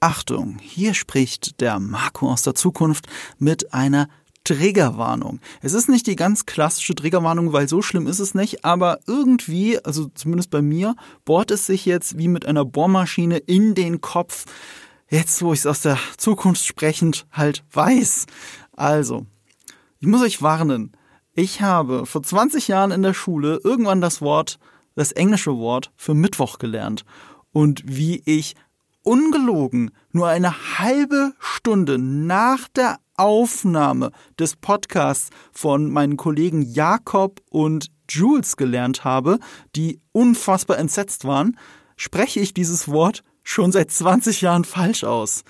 Achtung, hier spricht der Marco aus der Zukunft mit einer Triggerwarnung. Es ist nicht die ganz klassische Triggerwarnung, weil so schlimm ist es nicht, aber irgendwie, also zumindest bei mir, bohrt es sich jetzt wie mit einer Bohrmaschine in den Kopf. Jetzt, wo ich es aus der Zukunft sprechend halt weiß. Also, ich muss euch warnen. Ich habe vor 20 Jahren in der Schule irgendwann das Wort, das englische Wort für Mittwoch gelernt. Und wie ich ungelogen nur eine halbe Stunde nach der Aufnahme des Podcasts von meinen Kollegen Jakob und Jules gelernt habe, die unfassbar entsetzt waren, spreche ich dieses Wort schon seit 20 Jahren falsch aus.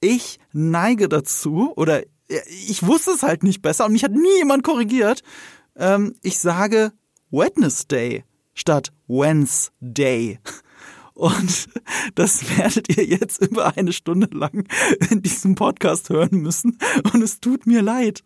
Ich neige dazu, oder ich wusste es halt nicht besser und mich hat nie jemand korrigiert. Ähm, ich sage Wednesday statt Wednesday. Und das werdet ihr jetzt über eine Stunde lang in diesem Podcast hören müssen. Und es tut mir leid.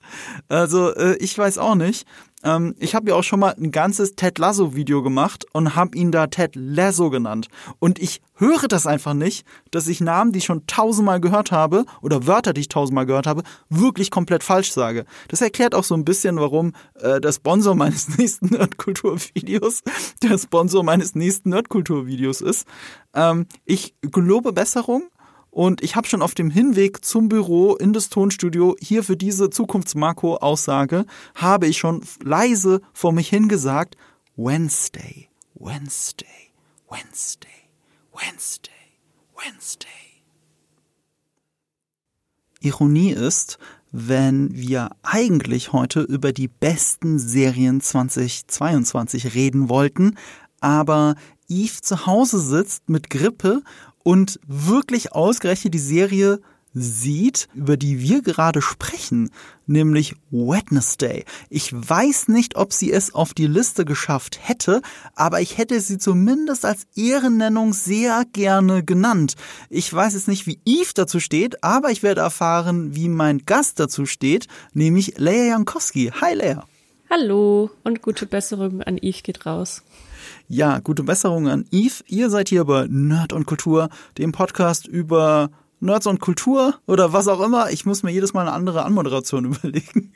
Also äh, ich weiß auch nicht. Ähm, ich habe ja auch schon mal ein ganzes Ted Lasso Video gemacht und habe ihn da Ted Lasso genannt. Und ich höre das einfach nicht, dass ich Namen, die ich schon tausendmal gehört habe, oder Wörter, die ich tausendmal gehört habe, wirklich komplett falsch sage. Das erklärt auch so ein bisschen, warum äh, der Sponsor meines nächsten Nerdkultur-Videos der Sponsor meines nächsten Nerdkultur-Videos ist. Ähm, ich gelobe Besserung und ich habe schon auf dem Hinweg zum Büro in das Tonstudio hier für diese Zukunftsmarco-Aussage, habe ich schon leise vor mich hingesagt, Wednesday, Wednesday, Wednesday, Wednesday, Wednesday. Ironie ist, wenn wir eigentlich heute über die besten Serien 2022 reden wollten, aber Eve zu Hause sitzt mit Grippe und wirklich ausgerechnet die Serie sieht, über die wir gerade sprechen, nämlich Wednesday. Ich weiß nicht, ob sie es auf die Liste geschafft hätte, aber ich hätte sie zumindest als Ehrennennung sehr gerne genannt. Ich weiß jetzt nicht, wie Eve dazu steht, aber ich werde erfahren, wie mein Gast dazu steht, nämlich Leia Jankowski. Hi Leia. Hallo und gute Besserung an Eve geht raus. Ja, gute Besserung an Eve. Ihr seid hier bei Nerd und Kultur, dem Podcast über Nerds und Kultur oder was auch immer. Ich muss mir jedes Mal eine andere Anmoderation überlegen.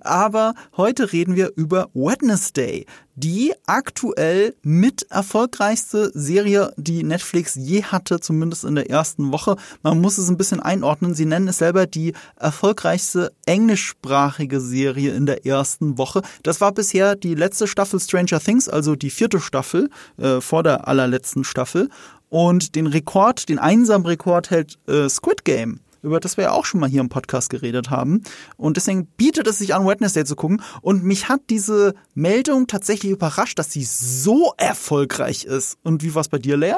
Aber heute reden wir über Wednesday, die aktuell mit erfolgreichste Serie, die Netflix je hatte, zumindest in der ersten Woche. Man muss es ein bisschen einordnen. Sie nennen es selber die erfolgreichste englischsprachige Serie in der ersten Woche. Das war bisher die letzte Staffel Stranger Things, also die vierte Staffel äh, vor der allerletzten Staffel. Und den Rekord, den einsamen Rekord hält äh, Squid Game über das wir ja auch schon mal hier im Podcast geredet haben. Und deswegen bietet es sich an, Wednesday zu gucken. Und mich hat diese Meldung tatsächlich überrascht, dass sie so erfolgreich ist. Und wie war es bei dir, Lea?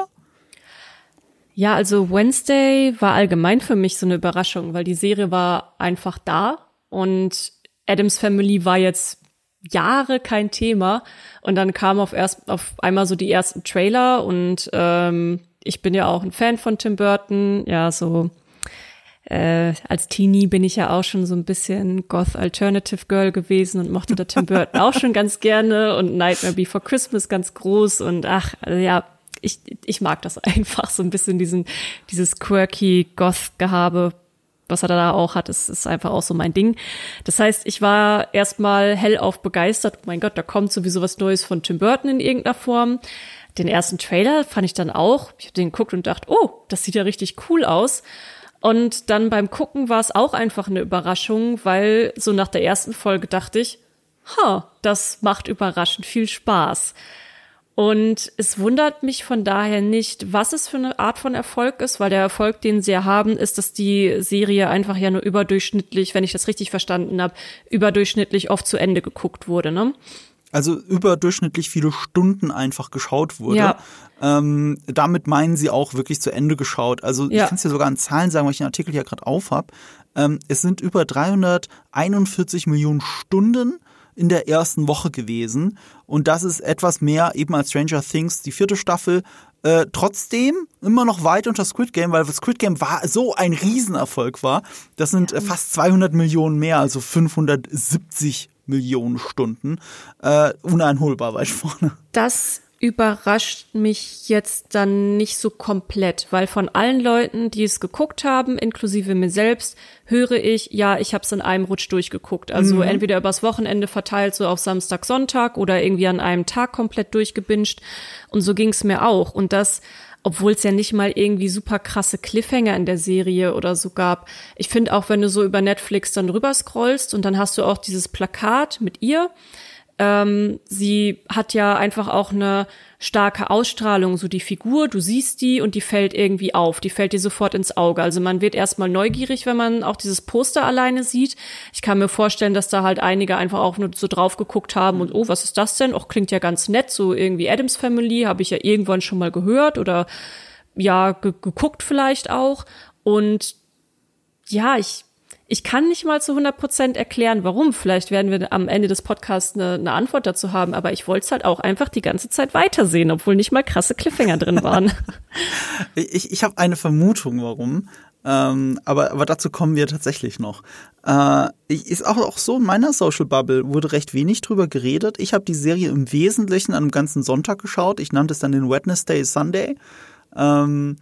Ja, also Wednesday war allgemein für mich so eine Überraschung, weil die Serie war einfach da und Adams Family war jetzt Jahre kein Thema. Und dann kam auf erst auf einmal so die ersten Trailer und ähm, ich bin ja auch ein Fan von Tim Burton. Ja, so äh, als Teenie bin ich ja auch schon so ein bisschen Goth Alternative Girl gewesen und mochte da Tim Burton auch schon ganz gerne und Nightmare Before Christmas ganz groß und ach, also ja, ich, ich mag das einfach so ein bisschen diesen, dieses quirky Goth-Gehabe was er da auch hat, ist, ist einfach auch so mein Ding. Das heißt, ich war erstmal hellauf begeistert. Oh mein Gott, da kommt sowieso was Neues von Tim Burton in irgendeiner Form. Den ersten Trailer fand ich dann auch. Ich habe den geguckt und dachte, oh, das sieht ja richtig cool aus. Und dann beim Gucken war es auch einfach eine Überraschung, weil so nach der ersten Folge dachte ich, ha, das macht überraschend viel Spaß. Und es wundert mich von daher nicht, was es für eine Art von Erfolg ist, weil der Erfolg, den sie ja haben, ist, dass die Serie einfach ja nur überdurchschnittlich, wenn ich das richtig verstanden habe, überdurchschnittlich oft zu Ende geguckt wurde, ne? Also überdurchschnittlich viele Stunden einfach geschaut wurde. Ja. Ähm, damit meinen sie auch wirklich zu Ende geschaut. Also ja. ich kann es dir sogar an Zahlen sagen, weil ich den Artikel ja gerade auf habe. Ähm, es sind über 341 Millionen Stunden in der ersten Woche gewesen. Und das ist etwas mehr eben als Stranger Things, die vierte Staffel. Äh, trotzdem immer noch weit unter Squid Game, weil Squid Game war so ein Riesenerfolg war. Das sind äh, fast 200 Millionen mehr, also 570 Millionen Stunden. Äh, uneinholbar weit vorne. Das überrascht mich jetzt dann nicht so komplett, weil von allen Leuten, die es geguckt haben, inklusive mir selbst, höre ich, ja, ich habe es in einem Rutsch durchgeguckt. Also mhm. entweder übers Wochenende verteilt, so auf Samstag, Sonntag oder irgendwie an einem Tag komplett durchgebinged. Und so ging es mir auch. Und das, obwohl es ja nicht mal irgendwie super krasse Cliffhanger in der Serie oder so gab. Ich finde auch, wenn du so über Netflix dann rüber scrollst und dann hast du auch dieses Plakat mit ihr ähm, sie hat ja einfach auch eine starke Ausstrahlung, so die Figur, du siehst die und die fällt irgendwie auf, die fällt dir sofort ins Auge. Also man wird erstmal neugierig, wenn man auch dieses Poster alleine sieht. Ich kann mir vorstellen, dass da halt einige einfach auch nur so drauf geguckt haben und oh, was ist das denn? Auch klingt ja ganz nett, so irgendwie Adams Family, habe ich ja irgendwann schon mal gehört oder ja, ge geguckt vielleicht auch. Und ja, ich ich kann nicht mal zu 100 Prozent erklären, warum. Vielleicht werden wir am Ende des Podcasts eine, eine Antwort dazu haben, aber ich wollte es halt auch einfach die ganze Zeit weitersehen, obwohl nicht mal krasse Cliffhanger drin waren. ich ich habe eine Vermutung, warum. Ähm, aber, aber dazu kommen wir tatsächlich noch. Äh, ist auch, auch so, in meiner Social Bubble wurde recht wenig drüber geredet. Ich habe die Serie im Wesentlichen an einem ganzen Sonntag geschaut. Ich nannte es dann den Wednesday Sunday. Ähm,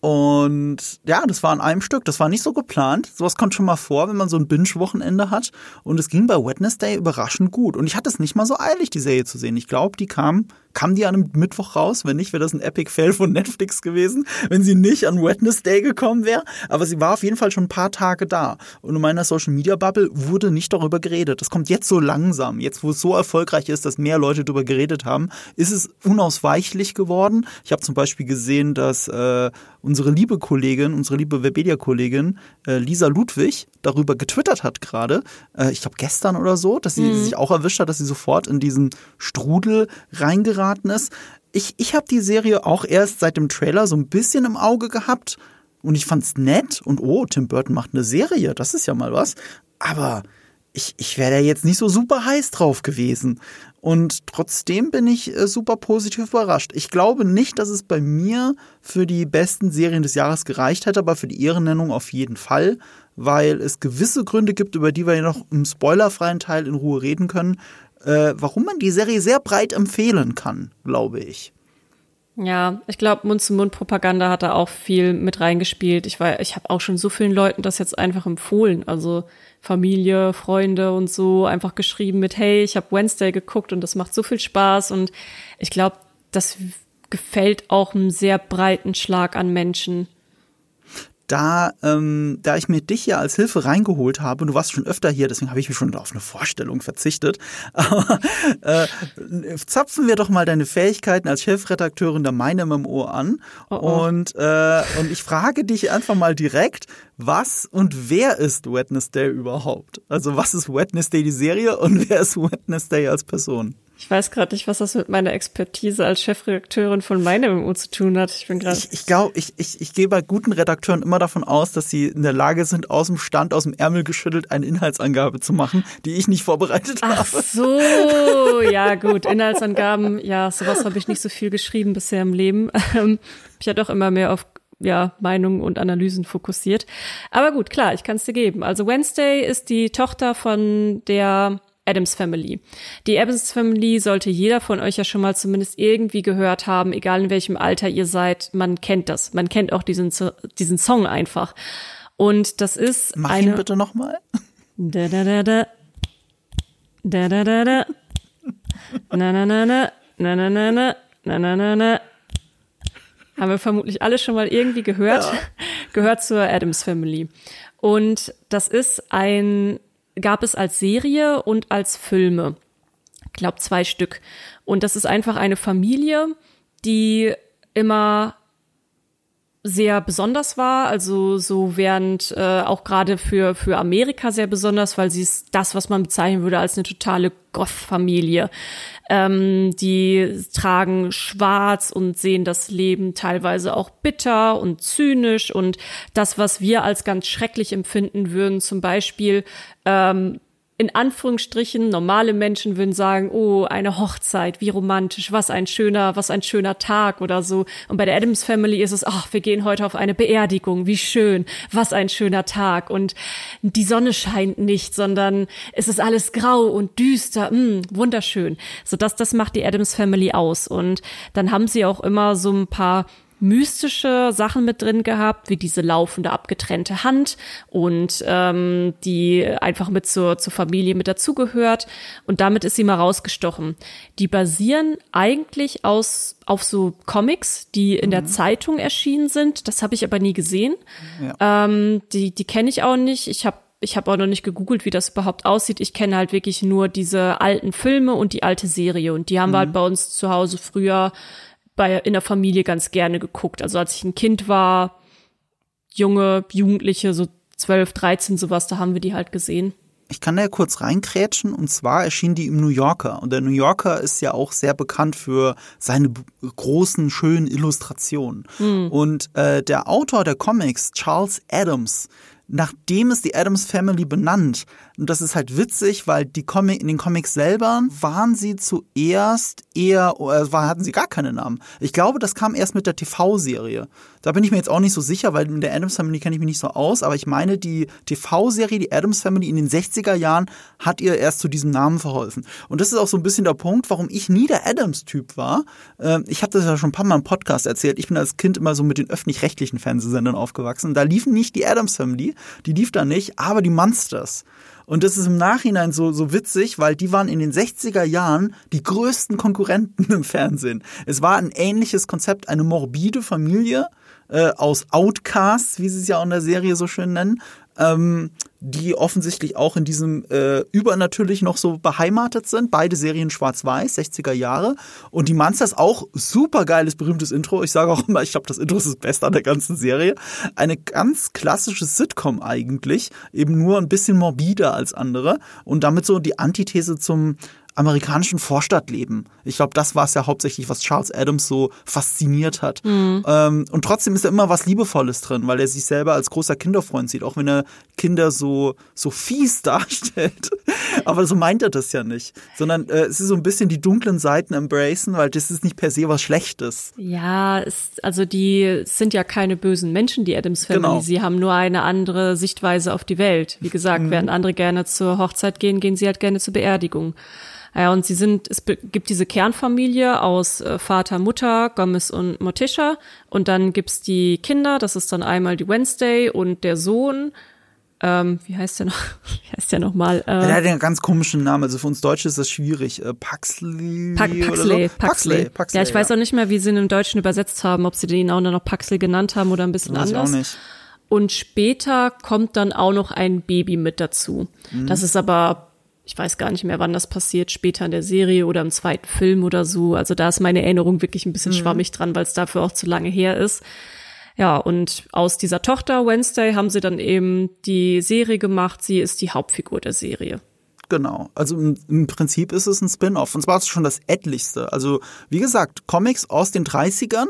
und ja, das war an einem Stück. Das war nicht so geplant. Sowas kommt schon mal vor, wenn man so ein Binge-Wochenende hat. Und es ging bei Wednesday überraschend gut. Und ich hatte es nicht mal so eilig, die Serie zu sehen. Ich glaube, die kam Kam die an einem Mittwoch raus? Wenn nicht, wäre das ein Epic Fail von Netflix gewesen, wenn sie nicht an Wednesday gekommen wäre. Aber sie war auf jeden Fall schon ein paar Tage da. Und in meiner Social Media Bubble wurde nicht darüber geredet. Das kommt jetzt so langsam. Jetzt, wo es so erfolgreich ist, dass mehr Leute darüber geredet haben, ist es unausweichlich geworden. Ich habe zum Beispiel gesehen, dass äh, unsere liebe Kollegin, unsere liebe Webedia-Kollegin äh, Lisa Ludwig darüber getwittert hat gerade, äh, ich glaube gestern oder so, dass sie mhm. sich auch erwischt hat, dass sie sofort in diesen Strudel reingeraten geraten ist. Ich, ich habe die Serie auch erst seit dem Trailer so ein bisschen im Auge gehabt und ich fand's nett und oh, Tim Burton macht eine Serie, das ist ja mal was. Aber ich, ich wäre da jetzt nicht so super heiß drauf gewesen. Und trotzdem bin ich äh, super positiv überrascht. Ich glaube nicht, dass es bei mir für die besten Serien des Jahres gereicht hätte, aber für die Ehrennennung auf jeden Fall, weil es gewisse Gründe gibt, über die wir ja noch im spoilerfreien Teil in Ruhe reden können, äh, warum man die Serie sehr breit empfehlen kann, glaube ich. Ja, ich glaube, Mund-zu-Mund-Propaganda hat da auch viel mit reingespielt. Ich war, ich habe auch schon so vielen Leuten das jetzt einfach empfohlen. Also Familie, Freunde und so einfach geschrieben mit, hey, ich habe Wednesday geguckt und das macht so viel Spaß. Und ich glaube, das gefällt auch einem sehr breiten Schlag an Menschen da, ähm, da ich mir dich ja als Hilfe reingeholt habe, und du warst schon öfter hier, deswegen habe ich mich schon auf eine Vorstellung verzichtet, aber äh, zapfen wir doch mal deine Fähigkeiten als Chefredakteurin der Meine MMO an oh oh. und äh, und ich frage dich einfach mal direkt, was und wer ist Wednesday überhaupt? Also was ist Wednesday die Serie und wer ist Wednesday als Person? Ich weiß gerade nicht, was das mit meiner Expertise als Chefredakteurin von meinem MMO zu tun hat. Ich bin gerade. Ich, ich glaube, ich, ich, ich gehe bei guten Redakteuren immer davon aus, dass sie in der Lage sind, aus dem Stand, aus dem Ärmel geschüttelt, eine Inhaltsangabe zu machen, die ich nicht vorbereitet Ach habe. Ach so, ja gut. Inhaltsangaben, ja, sowas habe ich nicht so viel geschrieben bisher im Leben. Ähm, ich ja doch immer mehr auf ja, Meinungen und Analysen fokussiert. Aber gut, klar, ich kann es dir geben. Also Wednesday ist die Tochter von der Adams Family. Die Adams Family sollte jeder von euch ja schon mal zumindest irgendwie gehört haben, egal in welchem Alter ihr seid. Man kennt das. Man kennt auch diesen, diesen Song einfach. Und das ist Mach eine. Ihn bitte nochmal. Da da da da. Da da da da. Na na na na. Na na na na. Na na na na. Haben wir vermutlich alle schon mal irgendwie gehört. Ja. Gehört zur Adams Family. Und das ist ein gab es als Serie und als Filme. Ich glaube zwei Stück. Und das ist einfach eine Familie, die immer sehr besonders war, also so während äh, auch gerade für für Amerika sehr besonders, weil sie ist das, was man bezeichnen würde als eine totale Goth-Familie. Ähm, die tragen schwarz und sehen das Leben teilweise auch bitter und zynisch und das, was wir als ganz schrecklich empfinden würden, zum Beispiel ähm, in Anführungsstrichen normale Menschen würden sagen, oh, eine Hochzeit, wie romantisch, was ein schöner, was ein schöner Tag oder so. Und bei der Adams Family ist es, ach, wir gehen heute auf eine Beerdigung, wie schön, was ein schöner Tag. Und die Sonne scheint nicht, sondern es ist alles grau und düster, mh, hm, wunderschön. So dass das macht die Adams Family aus. Und dann haben sie auch immer so ein paar mystische Sachen mit drin gehabt, wie diese laufende abgetrennte Hand und ähm, die einfach mit zur, zur Familie mit dazugehört. Und damit ist sie mal rausgestochen. Die basieren eigentlich aus auf so Comics, die in mhm. der Zeitung erschienen sind. Das habe ich aber nie gesehen. Ja. Ähm, die die kenne ich auch nicht. Ich habe ich habe auch noch nicht gegoogelt, wie das überhaupt aussieht. Ich kenne halt wirklich nur diese alten Filme und die alte Serie. Und die haben mhm. wir halt bei uns zu Hause früher bei, in der Familie ganz gerne geguckt. Also als ich ein Kind war, junge, Jugendliche, so 12, 13, sowas, da haben wir die halt gesehen. Ich kann da ja kurz reinkrätschen und zwar erschien die im New Yorker. Und der New Yorker ist ja auch sehr bekannt für seine großen, schönen Illustrationen. Mhm. Und äh, der Autor der Comics, Charles Adams, nachdem ist die Adams Family benannt. Und das ist halt witzig, weil die Comic, in den Comics selber waren sie zuerst eher, äh, hatten sie gar keine Namen. Ich glaube, das kam erst mit der TV-Serie. Da bin ich mir jetzt auch nicht so sicher, weil in der Adams Family kenne ich mich nicht so aus, aber ich meine, die TV-Serie, die Adams Family in den 60er Jahren, hat ihr erst zu diesem Namen verholfen. Und das ist auch so ein bisschen der Punkt, warum ich nie der Adams-Typ war. Ähm, ich habe das ja schon ein paar Mal im Podcast erzählt. Ich bin als Kind immer so mit den öffentlich-rechtlichen Fernsehsendern aufgewachsen. Da liefen nicht die Adams Family, die lief da nicht, aber die Monsters. Und das ist im Nachhinein so, so witzig, weil die waren in den 60er Jahren die größten Konkurrenten im Fernsehen. Es war ein ähnliches Konzept, eine morbide Familie äh, aus Outcasts, wie sie es ja auch in der Serie so schön nennen, ähm, die offensichtlich auch in diesem äh, übernatürlich noch so beheimatet sind. Beide Serien schwarz-weiß, 60er Jahre. Und die Monsters auch super geiles, berühmtes Intro. Ich sage auch immer, ich glaube, das Intro ist das Beste an der ganzen Serie. Eine ganz klassische Sitcom eigentlich, eben nur ein bisschen morbider als andere und damit so die Antithese zum amerikanischen Vorstadtleben. Ich glaube, das war es ja hauptsächlich, was Charles Adams so fasziniert hat. Mhm. Ähm, und trotzdem ist da immer was Liebevolles drin, weil er sich selber als großer Kinderfreund sieht, auch wenn er Kinder so, so fies darstellt. Aber so meint er das ja nicht. Sondern äh, es ist so ein bisschen die dunklen Seiten embracen, weil das ist nicht per se was Schlechtes. Ja, es, also die sind ja keine bösen Menschen, die Adams Family. Genau. Sie haben nur eine andere Sichtweise auf die Welt. Wie gesagt, mhm. während andere gerne zur Hochzeit gehen, gehen sie halt gerne zur Beerdigung. Ja, und sie sind, es gibt diese Kernfamilie aus äh, Vater, Mutter, Gomez und Morticia. Und dann gibt's die Kinder, das ist dann einmal die Wednesday und der Sohn. Ähm, wie heißt der noch? Wie heißt der nochmal? Äh, der hat einen ganz komischen Namen. Also für uns Deutsche ist das schwierig. Äh, Paxley. Pa Paxley, so? Paxley. Paxley. Paxley. Ja, ich ja. weiß auch nicht mehr, wie sie ihn im Deutschen übersetzt haben, ob sie den auch noch Paxley genannt haben oder ein bisschen weiß anders. Ich auch nicht. Und später kommt dann auch noch ein Baby mit dazu. Mhm. Das ist aber ich weiß gar nicht mehr, wann das passiert, später in der Serie oder im zweiten Film oder so. Also da ist meine Erinnerung wirklich ein bisschen mhm. schwammig dran, weil es dafür auch zu lange her ist. Ja, und aus dieser Tochter Wednesday haben sie dann eben die Serie gemacht. Sie ist die Hauptfigur der Serie. Genau. Also im, im Prinzip ist es ein Spin-off. Und zwar ist es schon das etlichste. Also, wie gesagt, Comics aus den 30ern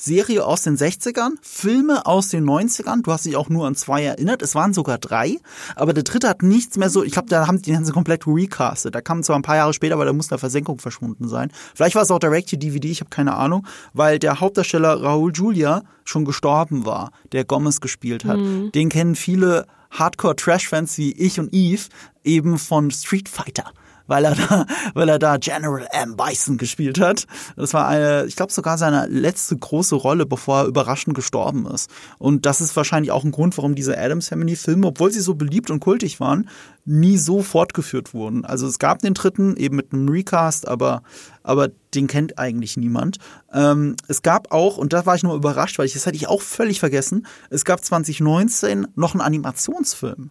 Serie aus den 60ern, Filme aus den 90ern. Du hast dich auch nur an zwei erinnert. Es waren sogar drei. Aber der dritte hat nichts mehr so. Ich glaube, da haben die ganze komplett recastet. Da kam zwar ein paar Jahre später, aber da muss eine Versenkung verschwunden sein. Vielleicht war es auch Direct to DVD, ich habe keine Ahnung, weil der Hauptdarsteller Raul Julia schon gestorben war, der Gomez gespielt hat. Mhm. Den kennen viele Hardcore-Trash-Fans wie ich und Eve eben von Street Fighter weil er da, weil er da General M. Bison gespielt hat. Das war eine, ich glaube sogar seine letzte große Rolle, bevor er überraschend gestorben ist. Und das ist wahrscheinlich auch ein Grund, warum diese Adams Family Filme, obwohl sie so beliebt und kultig waren, nie so fortgeführt wurden. Also es gab den dritten eben mit einem Recast, aber aber den kennt eigentlich niemand. Ähm, es gab auch, und da war ich nur überrascht, weil ich das hatte ich auch völlig vergessen, es gab 2019 noch einen Animationsfilm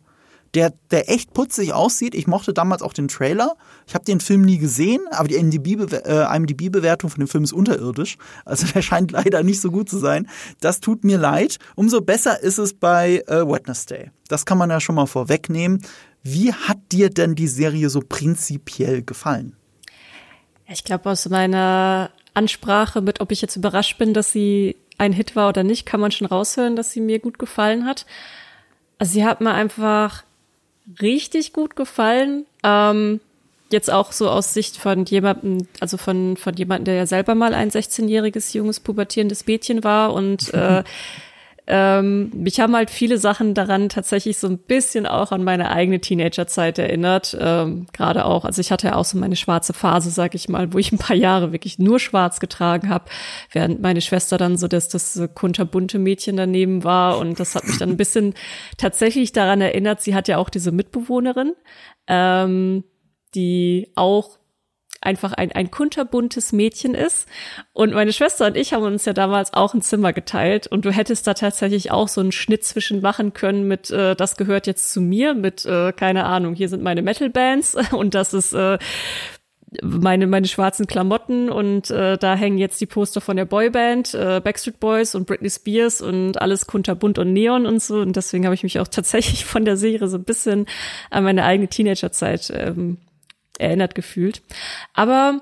der, der echt putzig aussieht. Ich mochte damals auch den Trailer. Ich habe den Film nie gesehen, aber die IMDb-Bewertung von dem Film ist unterirdisch. Also der scheint leider nicht so gut zu sein. Das tut mir leid. Umso besser ist es bei äh, Wednesday. Das kann man ja schon mal vorwegnehmen. Wie hat dir denn die Serie so prinzipiell gefallen? Ich glaube, aus meiner Ansprache mit, ob ich jetzt überrascht bin, dass sie ein Hit war oder nicht, kann man schon raushören, dass sie mir gut gefallen hat. Also sie hat mir einfach richtig gut gefallen. Ähm, jetzt auch so aus Sicht von jemandem, also von, von jemandem, der ja selber mal ein 16-jähriges, junges, pubertierendes Mädchen war und äh, ähm, mich haben halt viele Sachen daran tatsächlich so ein bisschen auch an meine eigene Teenagerzeit erinnert. Ähm, Gerade auch, also ich hatte ja auch so meine schwarze Phase, sag ich mal, wo ich ein paar Jahre wirklich nur schwarz getragen habe, während meine Schwester dann so das, das kunterbunte Mädchen daneben war. Und das hat mich dann ein bisschen tatsächlich daran erinnert, sie hat ja auch diese Mitbewohnerin, ähm, die auch einfach ein, ein kunterbuntes Mädchen ist. Und meine Schwester und ich haben uns ja damals auch ein Zimmer geteilt und du hättest da tatsächlich auch so einen Schnitt zwischen machen können mit, äh, das gehört jetzt zu mir, mit, äh, keine Ahnung, hier sind meine Metal-Bands und das ist äh, meine, meine schwarzen Klamotten und äh, da hängen jetzt die Poster von der Boyband, äh, Backstreet Boys und Britney Spears und alles kunterbunt und Neon und so. Und deswegen habe ich mich auch tatsächlich von der Serie so ein bisschen an meine eigene Teenagerzeit ähm, erinnert gefühlt. Aber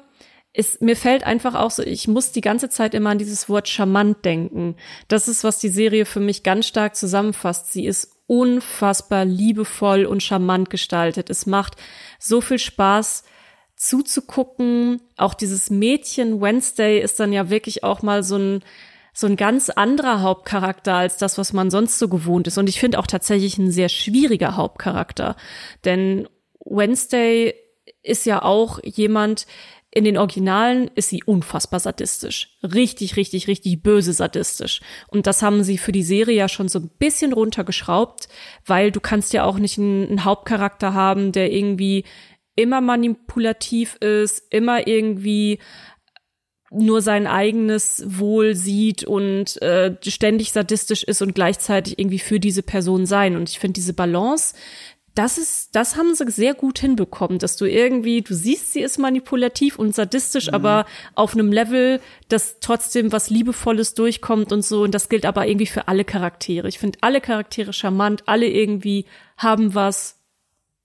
es, mir fällt einfach auch so, ich muss die ganze Zeit immer an dieses Wort charmant denken. Das ist, was die Serie für mich ganz stark zusammenfasst. Sie ist unfassbar liebevoll und charmant gestaltet. Es macht so viel Spaß zuzugucken. Auch dieses Mädchen Wednesday ist dann ja wirklich auch mal so ein, so ein ganz anderer Hauptcharakter als das, was man sonst so gewohnt ist. Und ich finde auch tatsächlich ein sehr schwieriger Hauptcharakter. Denn Wednesday ist ja auch jemand, in den Originalen ist sie unfassbar sadistisch. Richtig, richtig, richtig böse sadistisch. Und das haben sie für die Serie ja schon so ein bisschen runtergeschraubt, weil du kannst ja auch nicht einen, einen Hauptcharakter haben, der irgendwie immer manipulativ ist, immer irgendwie nur sein eigenes Wohl sieht und äh, ständig sadistisch ist und gleichzeitig irgendwie für diese Person sein. Und ich finde diese Balance, das ist, das haben sie sehr gut hinbekommen, dass du irgendwie, du siehst, sie ist manipulativ und sadistisch, mhm. aber auf einem Level, dass trotzdem was Liebevolles durchkommt und so. Und das gilt aber irgendwie für alle Charaktere. Ich finde alle Charaktere charmant, alle irgendwie haben was,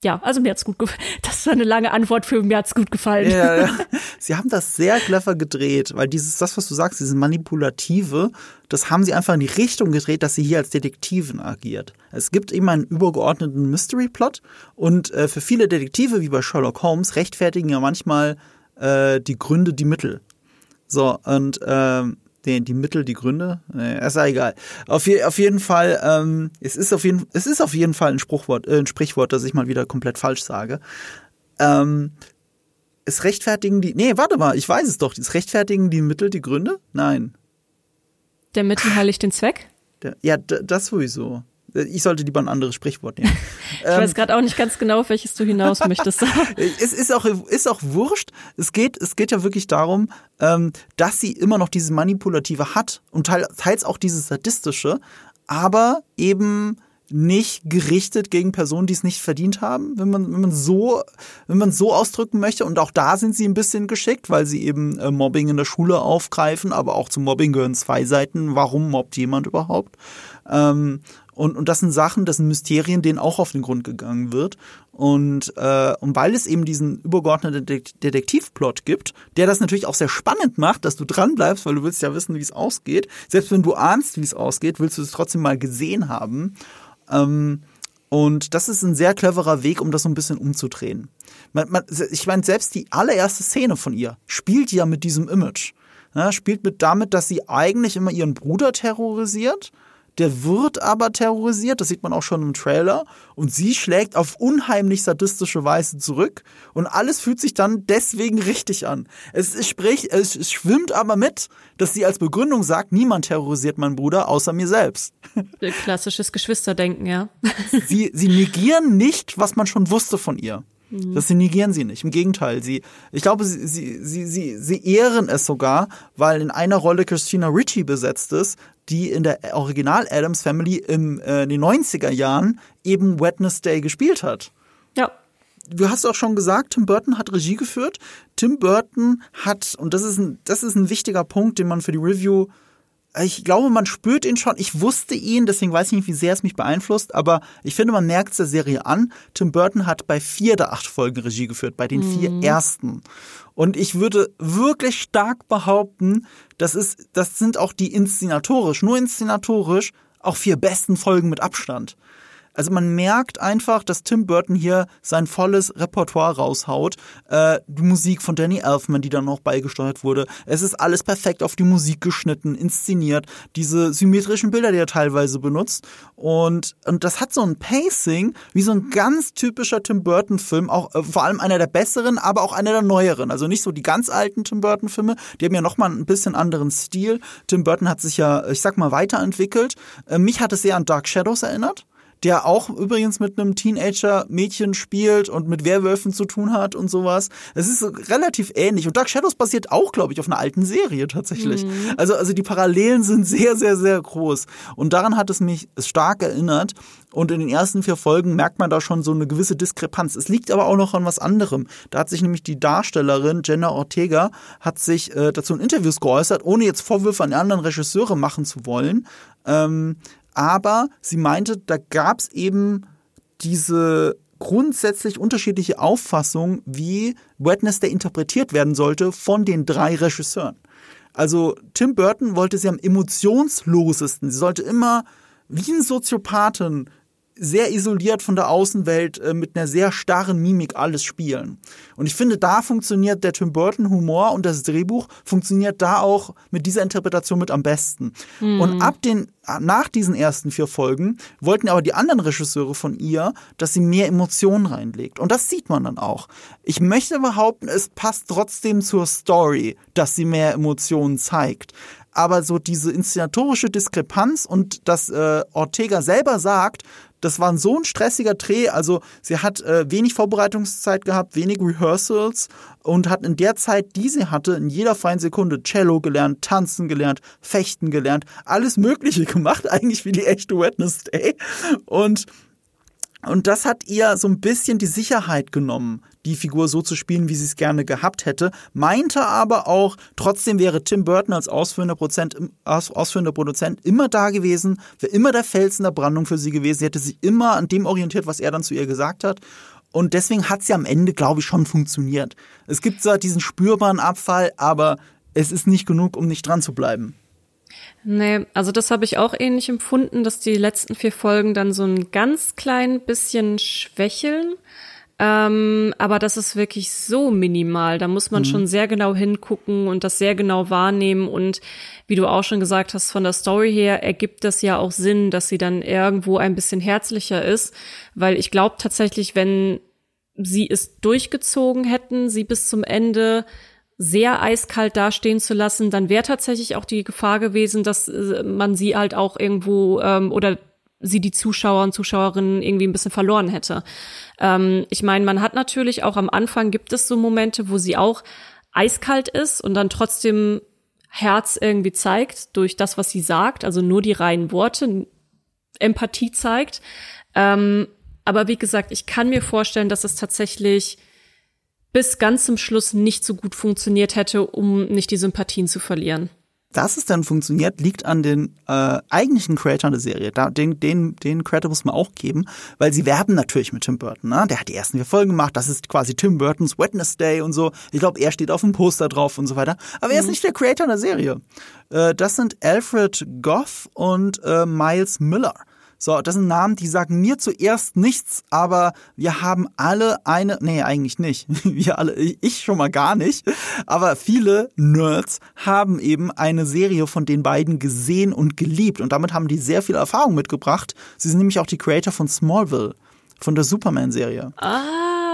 ja, also mir hat's gut gefallen. Das war eine lange Antwort für mir hat's gut gefallen. Ja, ja. Sie haben das sehr clever gedreht, weil dieses, das, was du sagst, dieses Manipulative, das haben sie einfach in die Richtung gedreht, dass sie hier als Detektivin agiert. Es gibt immer einen übergeordneten Mystery-Plot und äh, für viele Detektive, wie bei Sherlock Holmes, rechtfertigen ja manchmal äh, die Gründe die Mittel. So, und ähm, die, die Mittel, die Gründe, nee, ist ja egal. Auf, je, auf jeden Fall, ähm, es ist auf jeden, es ist auf jeden Fall ein Spruchwort, äh, ein Sprichwort, das ich mal wieder komplett falsch sage. Ähm, es rechtfertigen die, nee, warte mal, ich weiß es doch. Es rechtfertigen die Mittel die Gründe? Nein. Der Mittel heiligt den Zweck? Der, ja, das sowieso. Ich sollte lieber ein anderes Sprichwort nehmen. ich ähm, weiß gerade auch nicht ganz genau, auf welches du hinaus möchtest. es ist auch, ist auch wurscht. Es geht, es geht ja wirklich darum, ähm, dass sie immer noch dieses Manipulative hat und teils auch dieses Sadistische, aber eben nicht gerichtet gegen Personen, die es nicht verdient haben, wenn man, wenn man so, wenn man so ausdrücken möchte. Und auch da sind sie ein bisschen geschickt, weil sie eben äh, Mobbing in der Schule aufgreifen, aber auch zum Mobbing gehören zwei Seiten. Warum mobbt jemand überhaupt? Ähm, und, und das sind Sachen, das sind Mysterien, denen auch auf den Grund gegangen wird. Und, äh, und weil es eben diesen übergeordneten Detektivplot gibt, der das natürlich auch sehr spannend macht, dass du dran bleibst, weil du willst ja wissen, wie es ausgeht. Selbst wenn du ahnst, wie es ausgeht, willst du es trotzdem mal gesehen haben. Ähm, und das ist ein sehr cleverer Weg, um das so ein bisschen umzudrehen. Man, man, ich meine, selbst die allererste Szene von ihr spielt ja mit diesem Image. Ja, spielt mit damit, dass sie eigentlich immer ihren Bruder terrorisiert der wird aber terrorisiert, das sieht man auch schon im Trailer. Und sie schlägt auf unheimlich sadistische Weise zurück. Und alles fühlt sich dann deswegen richtig an. Es, es, spricht, es schwimmt aber mit, dass sie als Begründung sagt, niemand terrorisiert meinen Bruder außer mir selbst. Klassisches Geschwisterdenken, ja. sie, sie negieren nicht, was man schon wusste von ihr. Mhm. Das negieren sie nicht. Im Gegenteil, sie, ich glaube, sie, sie, sie, sie, sie ehren es sogar, weil in einer Rolle Christina Ritchie besetzt ist, die in der Original Adams Family im, äh, in den 90er Jahren eben Wednesday gespielt hat. Ja. Du hast auch schon gesagt, Tim Burton hat Regie geführt. Tim Burton hat, und das ist ein, das ist ein wichtiger Punkt, den man für die Review ich glaube, man spürt ihn schon. Ich wusste ihn, deswegen weiß ich nicht, wie sehr es mich beeinflusst, aber ich finde, man merkt es der Serie an. Tim Burton hat bei vier der acht Folgen Regie geführt, bei den mhm. vier ersten. Und ich würde wirklich stark behaupten, das ist, das sind auch die inszenatorisch, nur inszenatorisch, auch vier besten Folgen mit Abstand. Also man merkt einfach, dass Tim Burton hier sein volles Repertoire raushaut. Äh, die Musik von Danny Elfman, die dann noch beigesteuert wurde. Es ist alles perfekt auf die Musik geschnitten, inszeniert. Diese symmetrischen Bilder, die er teilweise benutzt. Und, und das hat so ein Pacing, wie so ein ganz typischer Tim Burton-Film. Auch äh, vor allem einer der besseren, aber auch einer der neueren. Also nicht so die ganz alten Tim Burton-Filme. Die haben ja nochmal ein bisschen anderen Stil. Tim Burton hat sich ja, ich sag mal, weiterentwickelt. Äh, mich hat es sehr an Dark Shadows erinnert der auch übrigens mit einem Teenager-Mädchen spielt und mit Werwölfen zu tun hat und sowas. Es ist relativ ähnlich. Und Dark Shadows basiert auch, glaube ich, auf einer alten Serie tatsächlich. Mhm. Also, also die Parallelen sind sehr, sehr, sehr groß. Und daran hat es mich stark erinnert. Und in den ersten vier Folgen merkt man da schon so eine gewisse Diskrepanz. Es liegt aber auch noch an was anderem. Da hat sich nämlich die Darstellerin Jenna Ortega hat sich äh, dazu in Interviews geäußert, ohne jetzt Vorwürfe an die anderen Regisseure machen zu wollen. Ähm, aber sie meinte, da gab es eben diese grundsätzlich unterschiedliche Auffassung, wie Wednesday interpretiert werden sollte von den drei Regisseuren. Also Tim Burton wollte sie am emotionslosesten. Sie sollte immer wie ein Soziopathen sehr isoliert von der Außenwelt äh, mit einer sehr starren Mimik alles spielen. Und ich finde, da funktioniert der Tim Burton Humor und das Drehbuch funktioniert da auch mit dieser Interpretation mit am besten. Mhm. Und ab den nach diesen ersten vier Folgen wollten aber die anderen Regisseure von ihr, dass sie mehr Emotionen reinlegt. Und das sieht man dann auch. Ich möchte behaupten, es passt trotzdem zur Story, dass sie mehr Emotionen zeigt aber so diese inszenatorische Diskrepanz und dass äh, Ortega selber sagt, das war so ein stressiger Dreh. Also sie hat äh, wenig Vorbereitungszeit gehabt, wenig Rehearsals und hat in der Zeit, die sie hatte, in jeder freien Sekunde Cello gelernt, tanzen gelernt, fechten gelernt, alles Mögliche gemacht, eigentlich wie die echte Wednesday. Und und das hat ihr so ein bisschen die Sicherheit genommen, die Figur so zu spielen, wie sie es gerne gehabt hätte. Meinte aber auch, trotzdem wäre Tim Burton als ausführender, Prozent, ausführender Produzent immer da gewesen, wäre immer der Felsen der Brandung für sie gewesen. Sie hätte sich immer an dem orientiert, was er dann zu ihr gesagt hat. Und deswegen hat sie am Ende, glaube ich, schon funktioniert. Es gibt zwar diesen spürbaren Abfall, aber es ist nicht genug, um nicht dran zu bleiben. Nee, also das habe ich auch ähnlich empfunden, dass die letzten vier Folgen dann so ein ganz klein bisschen schwächeln. Ähm, aber das ist wirklich so minimal. Da muss man mhm. schon sehr genau hingucken und das sehr genau wahrnehmen. Und wie du auch schon gesagt hast, von der Story her ergibt das ja auch Sinn, dass sie dann irgendwo ein bisschen herzlicher ist. Weil ich glaube tatsächlich, wenn sie es durchgezogen hätten, sie bis zum Ende sehr eiskalt dastehen zu lassen, dann wäre tatsächlich auch die Gefahr gewesen, dass äh, man sie halt auch irgendwo ähm, oder sie die Zuschauer und Zuschauerinnen irgendwie ein bisschen verloren hätte. Ähm, ich meine, man hat natürlich auch am Anfang gibt es so Momente, wo sie auch eiskalt ist und dann trotzdem Herz irgendwie zeigt durch das, was sie sagt, also nur die reinen Worte, Empathie zeigt. Ähm, aber wie gesagt, ich kann mir vorstellen, dass es tatsächlich bis ganz zum Schluss nicht so gut funktioniert hätte, um nicht die Sympathien zu verlieren. Dass es dann funktioniert, liegt an den äh, eigentlichen Creatoren der Serie. Da, den, den, den Creator muss man auch geben, weil sie werben natürlich mit Tim Burton. Ne? Der hat die ersten vier Folgen gemacht. Das ist quasi Tim Burtons Wednesday und so. Ich glaube, er steht auf dem Poster drauf und so weiter. Aber er ist mhm. nicht der Creator der Serie. Äh, das sind Alfred Goff und äh, Miles Miller. So, das sind Namen, die sagen mir zuerst nichts, aber wir haben alle eine, nee, eigentlich nicht. Wir alle, ich schon mal gar nicht. Aber viele Nerds haben eben eine Serie von den beiden gesehen und geliebt. Und damit haben die sehr viel Erfahrung mitgebracht. Sie sind nämlich auch die Creator von Smallville, von der Superman-Serie. Ah.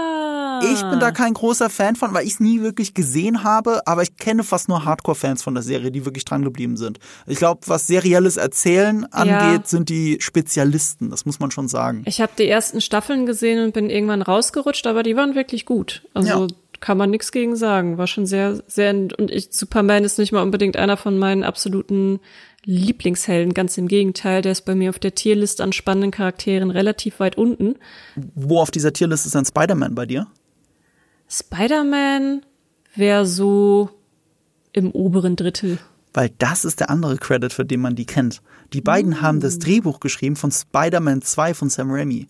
Ich bin da kein großer Fan von, weil ich es nie wirklich gesehen habe, aber ich kenne fast nur Hardcore-Fans von der Serie, die wirklich dran geblieben sind. Ich glaube, was serielles Erzählen angeht, ja. sind die Spezialisten, das muss man schon sagen. Ich habe die ersten Staffeln gesehen und bin irgendwann rausgerutscht, aber die waren wirklich gut. Also ja. kann man nichts gegen sagen. War schon sehr, sehr, und ich, Superman ist nicht mal unbedingt einer von meinen absoluten Lieblingshelden. Ganz im Gegenteil, der ist bei mir auf der Tierliste an spannenden Charakteren relativ weit unten. Wo auf dieser Tierliste ist dann Spider-Man bei dir? Spider-Man wäre so im oberen Drittel. Weil das ist der andere Credit, für den man die kennt. Die beiden mm. haben das Drehbuch geschrieben von Spider-Man 2 von Sam Raimi,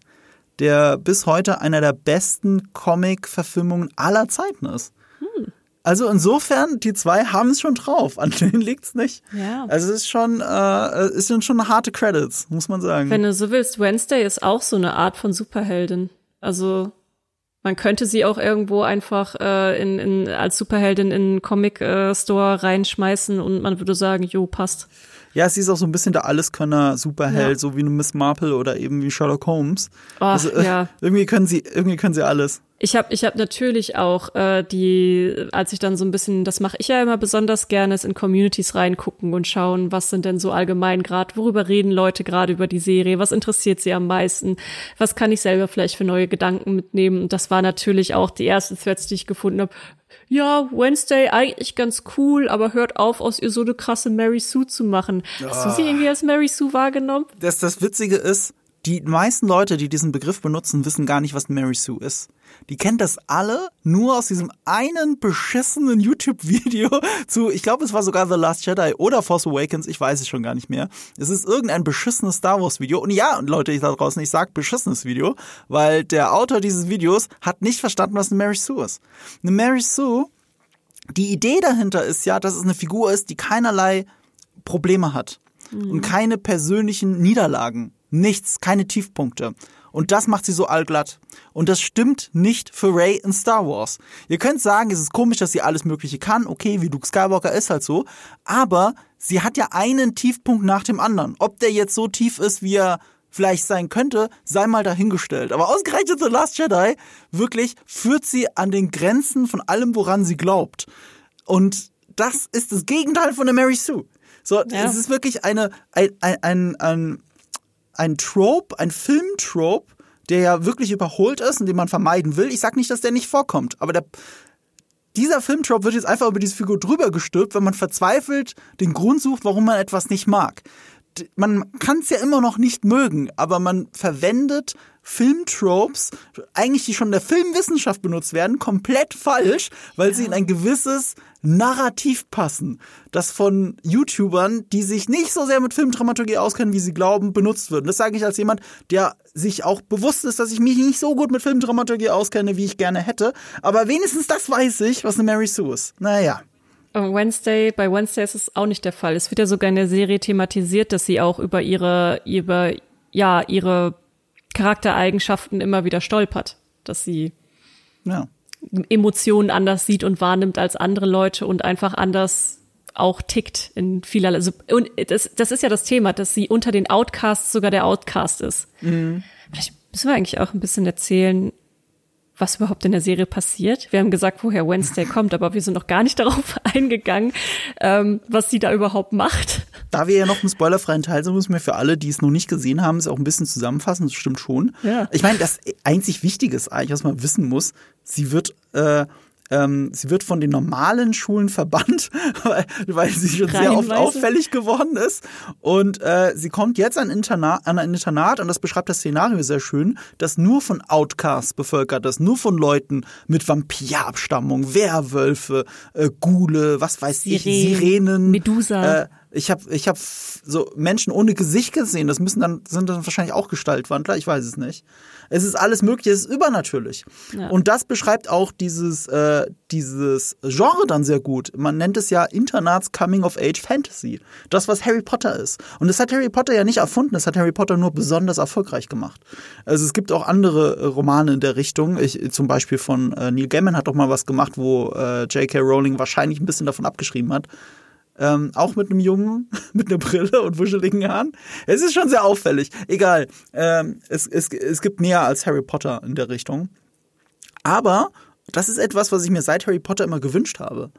der bis heute einer der besten Comic-Verfilmungen aller Zeiten ist. Hm. Also insofern, die zwei haben es schon drauf. An denen liegt's nicht. Ja. Also es ist schon, äh, es sind schon harte Credits, muss man sagen. Wenn du so willst, Wednesday ist auch so eine Art von Superheldin. Also man könnte sie auch irgendwo einfach äh, in, in, als Superheldin in einen Comic-Store reinschmeißen und man würde sagen, jo, passt. Ja, sie ist auch so ein bisschen der Alleskönner Superheld, Ja. so wie eine Miss Marple oder eben wie Sherlock Holmes. Ach, also, äh, ja. irgendwie können sie, irgendwie können sie alles. Ich habe ich hab natürlich auch äh, die, als ich dann so ein bisschen, das mache ich ja immer besonders gerne, ist in Communities reingucken und schauen, was sind denn so allgemein gerade, worüber reden Leute gerade über die Serie, was interessiert sie am meisten, was kann ich selber vielleicht für neue Gedanken mitnehmen. Und das war natürlich auch die erste Threads, die ich gefunden habe. Ja, Wednesday eigentlich ganz cool, aber hört auf, aus ihr so eine krasse Mary Sue zu machen. Hast du sie irgendwie als Mary Sue wahrgenommen? Das, das Witzige ist, die meisten Leute, die diesen Begriff benutzen, wissen gar nicht, was Mary Sue ist. Die kennen das alle nur aus diesem einen beschissenen YouTube-Video zu, ich glaube, es war sogar The Last Jedi oder Force Awakens, ich weiß es schon gar nicht mehr. Es ist irgendein beschissenes Star Wars-Video. Und ja, Leute, ich da draußen, ich sag beschissenes Video, weil der Autor dieses Videos hat nicht verstanden, was eine Mary Sue ist. Eine Mary Sue, die Idee dahinter ist ja, dass es eine Figur ist, die keinerlei Probleme hat und keine persönlichen Niederlagen. Nichts, keine Tiefpunkte. Und das macht sie so allglatt. Und das stimmt nicht für Ray in Star Wars. Ihr könnt sagen, es ist komisch, dass sie alles Mögliche kann. Okay, wie Luke Skywalker ist halt so. Aber sie hat ja einen Tiefpunkt nach dem anderen. Ob der jetzt so tief ist, wie er vielleicht sein könnte, sei mal dahingestellt. Aber ausgerechnet The Last Jedi, wirklich führt sie an den Grenzen von allem, woran sie glaubt. Und das ist das Gegenteil von der Mary Sue. So, Ja. es ist wirklich eine, ein, ein, ein, ein, ein Trope, ein Filmtrope, der ja wirklich überholt ist und den man vermeiden will. Ich sag nicht, dass der nicht vorkommt, aber der, dieser Filmtrope wird jetzt einfach über diese Figur drüber gestülpt, wenn man verzweifelt den Grund sucht, warum man etwas nicht mag. Man kann es ja immer noch nicht mögen, aber man verwendet Filmtropes, eigentlich die schon in der Filmwissenschaft benutzt werden, komplett falsch, weil sie in ein gewisses Narrativ passen, das von YouTubern, die sich nicht so sehr mit Filmdramaturgie auskennen, wie sie glauben, benutzt wird. Und das sage ich als jemand, der sich auch bewusst ist, dass ich mich nicht so gut mit Filmdramaturgie auskenne, wie ich gerne hätte. Aber wenigstens das weiß ich, was eine Mary Sue ist. Naja. Aber Wednesday, bei Wednesday ist es auch nicht der Fall. Es wird ja sogar in der Serie thematisiert, dass sie auch über ihre, über, ja, ihre Charaktereigenschaften immer wieder stolpert. Dass sie Ja. Emotionen anders sieht und wahrnimmt als andere Leute und einfach anders auch tickt in vielerlei. Also, und das, das ist ja das Thema, dass sie unter den Outcasts sogar der Outcast ist. Vielleicht müssen wir eigentlich auch ein bisschen erzählen, was überhaupt in der Serie passiert. Wir haben gesagt, woher Wednesday kommt, aber wir sind noch gar nicht darauf eingegangen, ähm, was sie da überhaupt macht. Da wir ja noch im spoilerfreien Teil sind, müssen wir für alle, die es noch nicht gesehen haben, es auch ein bisschen zusammenfassen. Das stimmt schon. Ja. Ich meine, das einzig Wichtige ist eigentlich, was man wissen muss, sie wird, äh, ähm, sie wird von den normalen Schulen verbannt, weil, weil sie schon sehr oft auffällig geworden ist. Und äh, sie kommt jetzt an, Internat, an ein Internat und das beschreibt das Szenario sehr schön, das nur von Outcasts bevölkert ist, nur von Leuten mit Vampirabstammung, Werwölfe, äh, Ghule, was weiß ich, Sirenen, Sirenen, Medusa. Äh, ich habe ich hab so Menschen ohne Gesicht gesehen. Das müssen dann sind dann wahrscheinlich auch Gestaltwandler. Ich weiß es nicht. Es ist alles mögliche. Es ist übernatürlich. Ja. Und das beschreibt auch dieses äh, dieses Genre dann sehr gut. Man nennt es ja Internats Coming of Age Fantasy. Das was Harry Potter ist. Und das hat Harry Potter ja nicht erfunden. Das hat Harry Potter nur besonders erfolgreich gemacht. Also es gibt auch andere äh, Romane in der Richtung. Ich, zum Beispiel von äh, Neil Gaiman hat doch mal was gemacht, wo äh, J.K. Rowling wahrscheinlich ein bisschen davon abgeschrieben hat. Ähm, auch mit einem Jungen, mit einer Brille und wuscheligen Haaren. Es ist schon sehr auffällig. Egal. Ähm, es, es, es gibt mehr als Harry Potter in der Richtung. Aber das ist etwas, was ich mir seit Harry Potter immer gewünscht habe.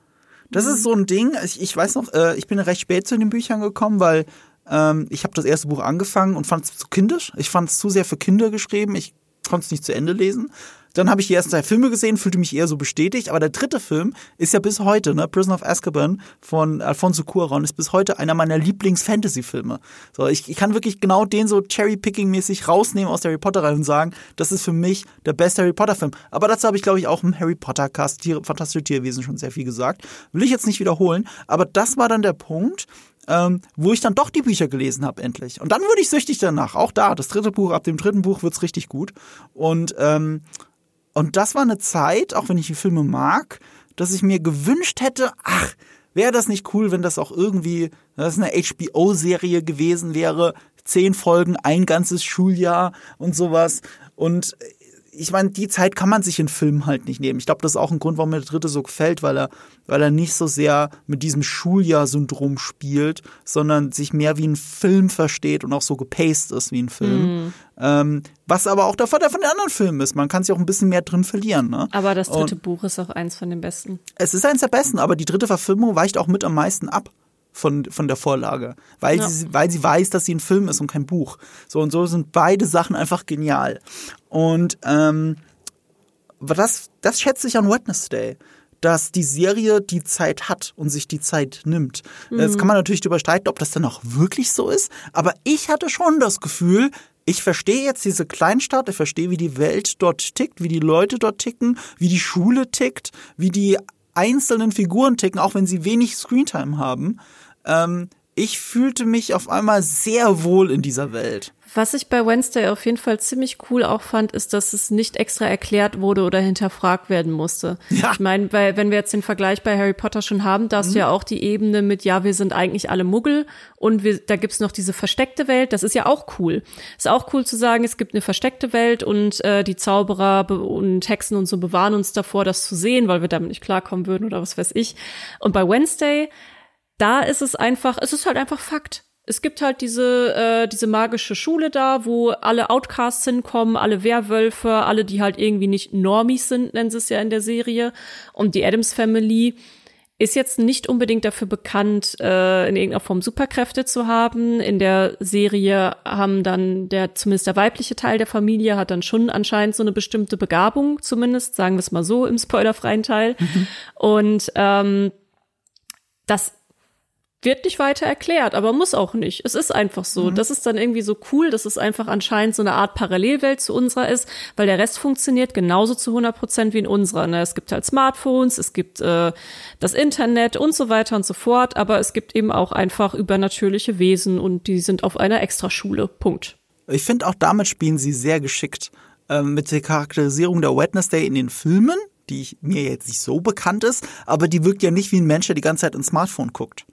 Das ist so ein Ding, ich, ich weiß noch, äh, ich bin recht spät zu den Büchern gekommen, weil ähm, ich habe das erste Buch angefangen und fand es zu kindisch. Ich fand es zu sehr für Kinder geschrieben. Ich konnte es nicht zu Ende lesen. Dann habe ich die ersten zwei Filme gesehen, fühlte mich eher so bestätigt. Aber der dritte Film ist ja bis heute, ne, Prison of Azkaban von Alfonso Cuarón, ist bis heute einer meiner Lieblings-Fantasy-Filme. So, ich, ich kann wirklich genau den so Cherry-Picking-mäßig rausnehmen aus der Harry Potter-Reihe und sagen, das ist für mich der beste Harry Potter-Film. Aber dazu habe ich, glaube ich, auch im Harry Potter-Cast Fantastische Tierwesen schon sehr viel gesagt. Will ich jetzt nicht wiederholen. Aber das war dann der Punkt, ähm, wo ich dann doch die Bücher gelesen habe, endlich. Und dann wurde ich süchtig danach. Auch da, das dritte Buch, ab dem dritten Buch wird's richtig gut. Und, ähm, und das war eine Zeit, auch wenn ich die Filme mag, dass ich mir gewünscht hätte, ach, wäre das nicht cool, wenn das auch irgendwie, das eine HBO-Serie gewesen wäre, zehn Folgen, ein ganzes Schuljahr und sowas. Und ich meine, die Zeit kann man sich in Filmen halt nicht nehmen. Ich glaube, das ist auch ein Grund, warum mir der dritte so gefällt, weil er, weil er nicht so sehr mit diesem Schuljahr-Syndrom spielt, sondern sich mehr wie ein Film versteht und auch so gepaced ist wie ein Film. Mm. Ähm, was aber auch der Vorteil von den anderen Filmen ist. Man kann sich auch ein bisschen mehr drin verlieren. Ne? Aber das dritte und Buch ist auch eins von den besten. Es ist eins der besten, aber die dritte Verfilmung weicht auch mit am meisten ab von, von der Vorlage, weil, ja. sie, weil sie weiß, dass sie ein Film ist und kein Buch. So und so sind beide Sachen einfach genial. Und ähm, das, das schätze ich an Wednesday dass die Serie die Zeit hat und sich die Zeit nimmt. Mhm. Jetzt kann man natürlich darüber streiten, ob das dann auch wirklich so ist, aber ich hatte schon das Gefühl, ich verstehe jetzt diese Kleinstadt, ich verstehe, wie die Welt dort tickt, wie die Leute dort ticken, wie die Schule tickt, wie die einzelnen Figuren ticken, auch wenn sie wenig Screentime haben. Ähm, ich fühlte mich auf einmal sehr wohl in dieser Welt. Was ich bei Wednesday auf jeden Fall ziemlich cool auch fand, ist, dass es nicht extra erklärt wurde oder hinterfragt werden musste. Ja. Ich meine, wenn wir jetzt den Vergleich bei Harry Potter schon haben, da hast mhm. du ja auch die Ebene mit, ja, wir sind eigentlich alle Muggel und wir, da gibt's noch diese versteckte Welt. Das ist ja auch cool. Ist auch cool zu sagen, es gibt eine versteckte Welt und äh, die Zauberer und Hexen und so bewahren uns davor, das zu sehen, weil wir damit nicht klarkommen würden oder was weiß ich. Und bei Wednesday da ist es einfach, es ist halt einfach Fakt. Es gibt halt diese, äh, diese magische Schule da, wo alle Outcasts hinkommen, alle Werwölfe, alle, die halt irgendwie nicht Normies sind, nennen sie es ja in der Serie. Und die Adams Family ist jetzt nicht unbedingt dafür bekannt, äh, in irgendeiner Form Superkräfte zu haben. In der Serie haben dann der, zumindest der weibliche Teil der Familie hat dann schon anscheinend so eine bestimmte Begabung, zumindest, sagen wir es mal so, im spoilerfreien Teil. Mhm. Und ähm, das wird nicht weiter erklärt, aber muss auch nicht. Es ist einfach so. Mhm. Das ist dann irgendwie so cool, dass es einfach anscheinend so eine Art Parallelwelt zu unserer ist, weil der Rest funktioniert genauso zu 100 Prozent wie in unserer. Ne? Es gibt halt Smartphones, es gibt äh, das Internet und so weiter und so fort, aber es gibt eben auch einfach übernatürliche Wesen und die sind auf einer Extraschule. Punkt. Ich finde auch damit spielen sie sehr geschickt ähm, mit der Charakterisierung der Wednesday in den Filmen die mir jetzt nicht so bekannt ist, aber die wirkt ja nicht wie ein Mensch, der die ganze Zeit ins Smartphone guckt.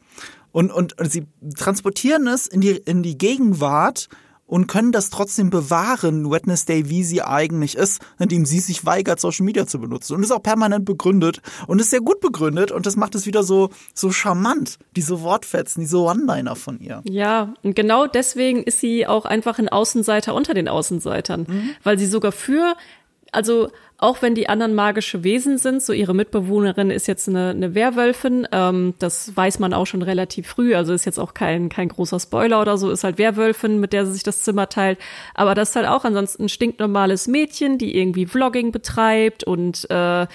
Und, und, und sie transportieren es in die, in die Gegenwart und können das trotzdem bewahren, Wednesday, wie sie eigentlich ist, indem sie sich weigert, Social Media zu benutzen. Und ist auch permanent begründet und ist sehr gut begründet und das macht es wieder so, so charmant, diese Wortfetzen, diese One-Liner von ihr. Ja, und genau deswegen ist sie auch einfach ein Außenseiter unter den Außenseitern, mhm. weil sie sogar für also auch wenn die anderen magische Wesen sind, so ihre Mitbewohnerin ist jetzt eine, eine Werwölfin, ähm, das weiß man auch schon relativ früh, also ist jetzt auch kein, kein großer Spoiler oder so, ist halt Werwölfin, mit der sie sich das Zimmer teilt, aber das ist halt auch ansonsten ein stinknormales Mädchen, die irgendwie Vlogging betreibt und äh,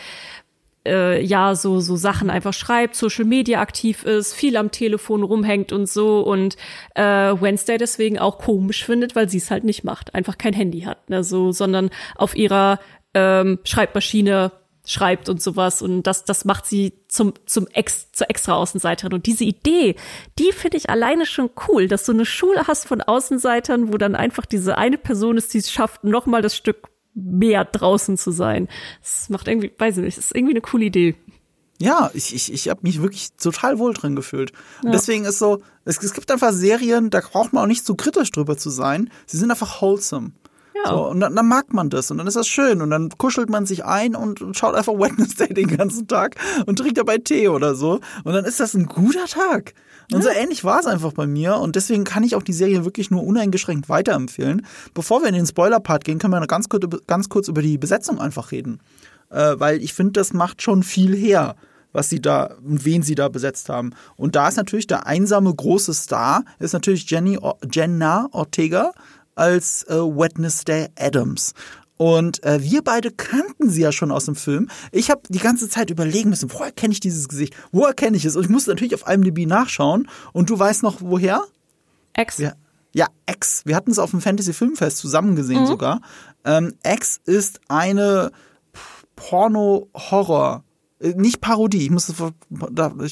äh, ja so so Sachen einfach schreibt, Social Media aktiv ist, viel am Telefon rumhängt und so und äh, Wednesday deswegen auch komisch findet, weil sie es halt nicht macht, einfach kein Handy hat, ne, so, sondern auf ihrer ähm, Schreibmaschine schreibt und sowas und das das macht sie zum zum Ex zur extra Außenseiterin und diese Idee, die finde ich alleine schon cool, dass du eine Schule hast von Außenseitern, wo dann einfach diese eine Person ist, die es schafft, noch mal das Stück mehr draußen zu sein. Das macht irgendwie, weiß ich nicht, das ist irgendwie eine coole Idee. Ja, ich, ich, ich habe mich wirklich total wohl drin gefühlt. Und ja. deswegen ist so, es, es gibt einfach Serien, da braucht man auch nicht zu kritisch drüber zu sein. Sie sind einfach wholesome. Ja. So, und dann, dann, mag man das und dann ist das schön und dann kuschelt man sich ein und, schaut einfach Wednesday den ganzen Tag und trinkt dabei Tee oder so und dann ist das ein guter Tag. Und so ähnlich war es einfach bei mir und deswegen kann ich auch die Serie wirklich nur uneingeschränkt weiterempfehlen. Bevor wir in den Spoiler-Part gehen, können wir noch ganz kurz, ganz kurz über die Besetzung einfach reden. Äh, weil ich finde, das macht schon viel her was sie da und wen sie da besetzt haben. Und da ist natürlich der einsame große Star, ist natürlich Jenny Jenna Ortega als äh, Wednesday Adams. Und äh, wir beide kannten sie ja schon aus dem Film. Ich habe die ganze Zeit überlegen müssen, woher kenne ich dieses Gesicht? Woher kenne ich es? Und ich musste natürlich auf IMDb nachschauen. Und du weißt noch, woher? X. Ja, ja X. Wir hatten es auf dem Fantasy Filmfest zusammen gesehen mhm. sogar. Ähm, X ist eine Porno-Horror. Äh, nicht Parodie. Ich muss ich